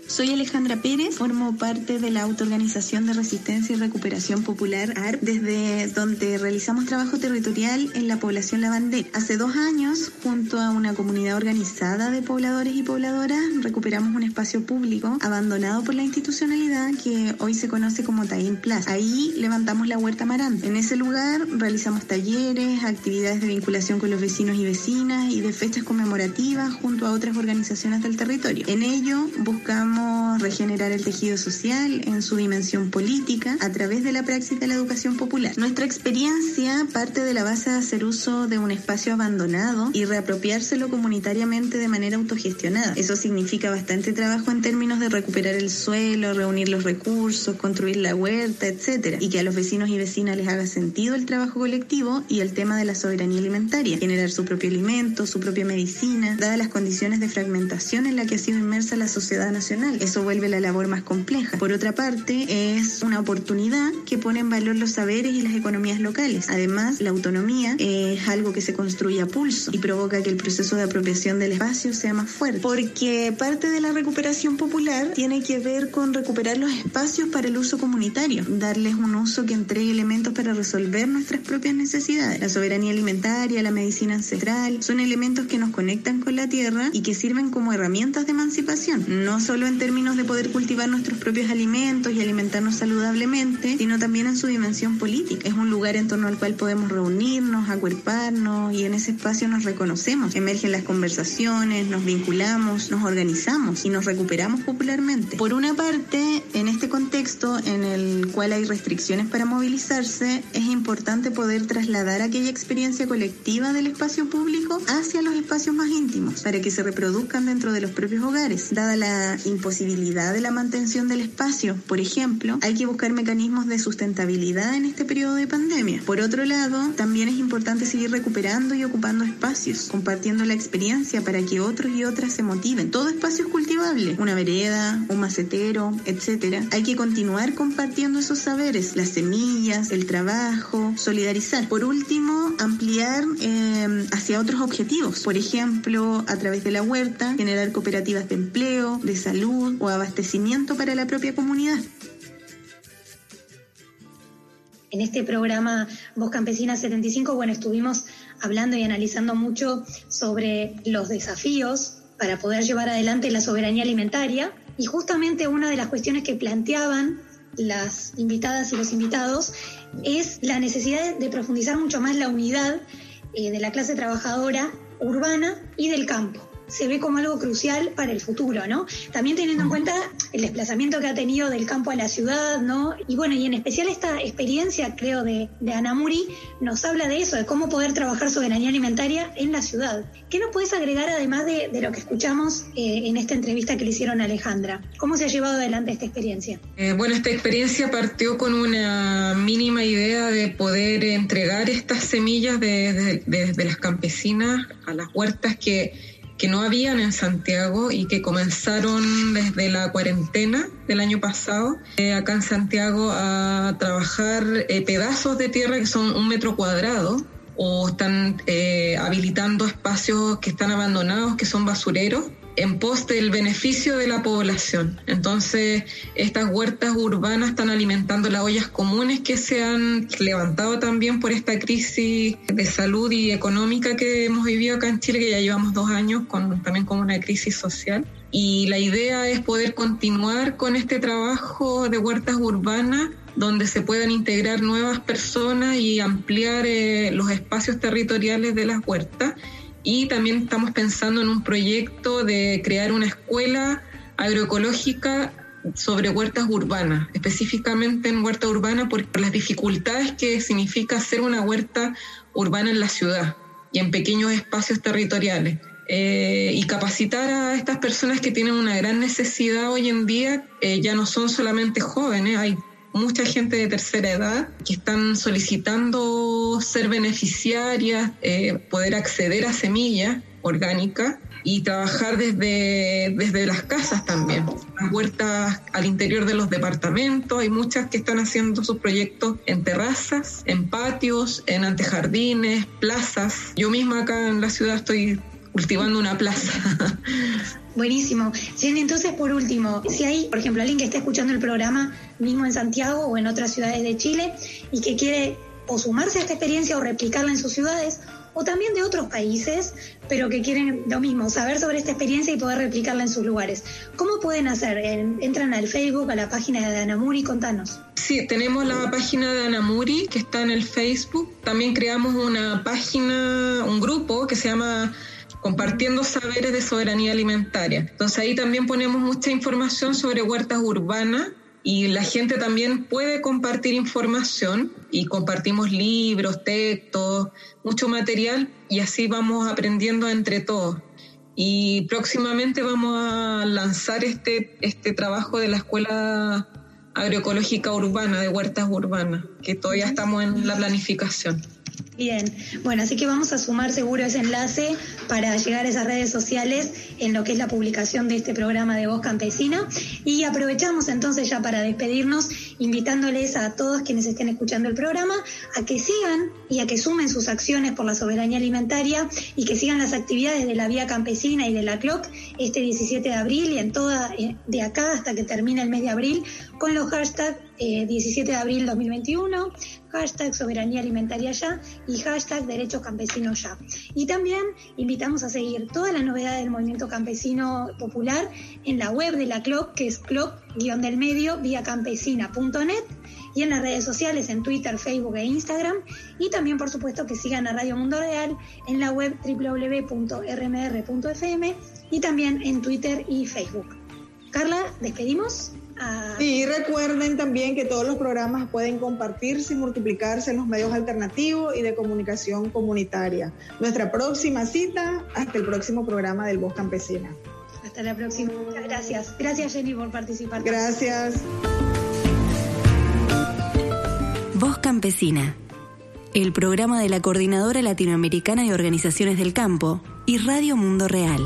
Soy Alejandra Pérez, formo parte de la Autoorganización de Resistencia y Recuperación Popular ARP, desde donde realizamos trabajo territorial en la población Lavandera. Hace dos años, junto a una comunidad organizada de pobladores y pobladoras, recuperamos un espacio público abandonado por la institucionalidad que hoy se conoce como Taín Plaza. Ahí levantamos la huerta Maranta. En ese lugar realizamos talleres, actividades de vinculación con los vecinos y vecinas y de fechas conmemorativas junto a otras organizaciones del territorio. En ello buscamos regenerar el tejido social en su dimensión política a través de la praxis de la educación popular. Nuestra experiencia parte de la base de hacer uso de un espacio abandonado y reapropiárselo comunitariamente de manera autogestionada. Eso significa bastante trabajo en términos de recuperar el suelo, reunir los recursos, construir la huerta, etcétera, y que a los vecinos y vecinas les haga sentido el trabajo colectivo y el tema de la soberanía alimentaria, generar su propio alimento, su propia medicina, dadas las condiciones de fragmentación en la que ha sido inmersa la sociedad nacional eso vuelve la labor más compleja. Por otra parte, es una oportunidad que pone en valor los saberes y las economías locales. Además, la autonomía es algo que se construye a pulso y provoca que el proceso de apropiación del espacio sea más fuerte. Porque parte de la recuperación popular tiene que ver con recuperar los espacios para el uso comunitario, darles un uso que entregue elementos para resolver nuestras propias necesidades. La soberanía alimentaria, la medicina ancestral, son elementos que nos conectan con la tierra y que sirven como herramientas de emancipación, no solo en en términos de poder cultivar nuestros propios alimentos y alimentarnos saludablemente, sino también en su dimensión política. Es un lugar en torno al cual podemos reunirnos, acuerparnos y en ese espacio nos reconocemos. Emergen las conversaciones, nos vinculamos, nos organizamos y nos recuperamos popularmente. Por una parte, en este contexto en el cual hay restricciones para movilizarse, es importante poder trasladar aquella experiencia colectiva del espacio público hacia los espacios más íntimos para que se reproduzcan dentro de los propios hogares, dada la posibilidad de la mantención del espacio. Por ejemplo, hay que buscar mecanismos de sustentabilidad en este periodo de pandemia. Por otro lado, también es importante seguir recuperando y ocupando espacios, compartiendo la experiencia para que otros y otras se motiven. Todo espacio es cultivable, una vereda, un macetero, etcétera. Hay que continuar compartiendo esos saberes, las semillas, el trabajo, solidarizar. Por último, ampliar eh, hacia otros objetivos. Por ejemplo, a través de la huerta, generar cooperativas de empleo, de salud, o abastecimiento para la propia comunidad. En este programa Voz Campesina 75, bueno, estuvimos hablando y analizando mucho sobre los desafíos para poder llevar adelante la soberanía alimentaria y justamente una de las cuestiones que planteaban las invitadas y los invitados es la necesidad de profundizar mucho más la unidad eh, de la clase trabajadora urbana y del campo se ve como algo crucial para el futuro, ¿no? También teniendo en cuenta el desplazamiento que ha tenido del campo a la ciudad, ¿no? Y bueno, y en especial esta experiencia, creo, de, de Anamuri nos habla de eso, de cómo poder trabajar soberanía alimentaria en la ciudad. ¿Qué nos puedes agregar además de, lo que escuchamos eh, en esta entrevista que le hicieron a Alejandra? ¿Cómo se ha llevado adelante esta experiencia? Eh, bueno, esta experiencia partió con una mínima idea de poder entregar estas semillas de, de las campesinas a las huertas que que no habían en Santiago y que comenzaron desde la cuarentena del año pasado. Eh, acá en Santiago a trabajar eh, pedazos de tierra que son un metro cuadrado o están eh, habilitando espacios que están abandonados, que son basureros en pos del beneficio de la población. Entonces, estas huertas urbanas están alimentando las ollas comunes que se han levantado también por esta crisis de salud y económica que hemos vivido acá en Chile, que ya llevamos dos años, con, también con una crisis social. Y la idea es poder continuar con este trabajo de huertas urbanas donde se puedan integrar nuevas personas y ampliar eh, los espacios territoriales de las huertas y también estamos pensando en un proyecto de crear una escuela agroecológica sobre huertas urbanas, específicamente en huerta urbana por las dificultades que significa hacer una huerta urbana en la ciudad y en pequeños espacios territoriales. Eh, y capacitar a estas personas que tienen una gran necesidad hoy en día, eh, ya no son solamente jóvenes, hay mucha gente de tercera edad que están solicitando ser beneficiarias, eh, poder acceder a semillas orgánicas y trabajar desde, desde las casas también. Las huertas al interior de los departamentos, hay muchas que están haciendo sus proyectos en terrazas, en patios, en antejardines, plazas. Yo misma acá en la ciudad estoy cultivando una plaza. Buenísimo. Jenny, entonces por último, si hay, por ejemplo, alguien que está escuchando el programa mismo en Santiago o en otras ciudades de Chile y que quiere o sumarse a esta experiencia o replicarla en sus ciudades, o también de otros países, pero que quieren lo mismo, saber sobre esta experiencia y poder replicarla en sus lugares. ¿Cómo pueden hacer? Entran al Facebook, a la página de Anamuri, contanos. Sí, tenemos la página de Anamuri que está en el Facebook. También creamos una página, un grupo que se llama compartiendo saberes de soberanía alimentaria. Entonces ahí también ponemos mucha información sobre huertas urbanas y la gente también puede compartir información y compartimos libros, textos, mucho material y así vamos aprendiendo entre todos. Y próximamente vamos a lanzar este, este trabajo de la Escuela Agroecológica Urbana de Huertas Urbanas, que todavía estamos en la planificación. Bien, bueno, así que vamos a sumar seguro ese enlace para llegar a esas redes sociales en lo que es la publicación de este programa de Voz Campesina. Y aprovechamos entonces ya para despedirnos, invitándoles a todos quienes estén escuchando el programa a que sigan y a que sumen sus acciones por la soberanía alimentaria y que sigan las actividades de la Vía Campesina y de la CLOC este 17 de abril y en toda, eh, de acá hasta que termine el mes de abril, con los hashtags 17 eh, de abril 2021, hashtag soberanía alimentaria ya y hashtag derechos campesinos ya. Y también invitamos a seguir todas las novedades del movimiento campesino popular en la web de la CLOC, que es cloc-del medio vía campesina.net y en las redes sociales, en Twitter, Facebook e Instagram. Y también, por supuesto, que sigan a Radio Mundo Real en la web www.rmr.fm y también en Twitter y Facebook. Carla, ¿despedimos? Ah. Y recuerden también que todos los programas pueden compartirse y multiplicarse en los medios alternativos y de comunicación comunitaria. Nuestra próxima cita, hasta el próximo programa del Voz Campesina. Hasta la próxima. Muchas gracias. Gracias Jenny por participar. Gracias. Voz Campesina, el programa de la Coordinadora Latinoamericana de Organizaciones del Campo y Radio Mundo Real.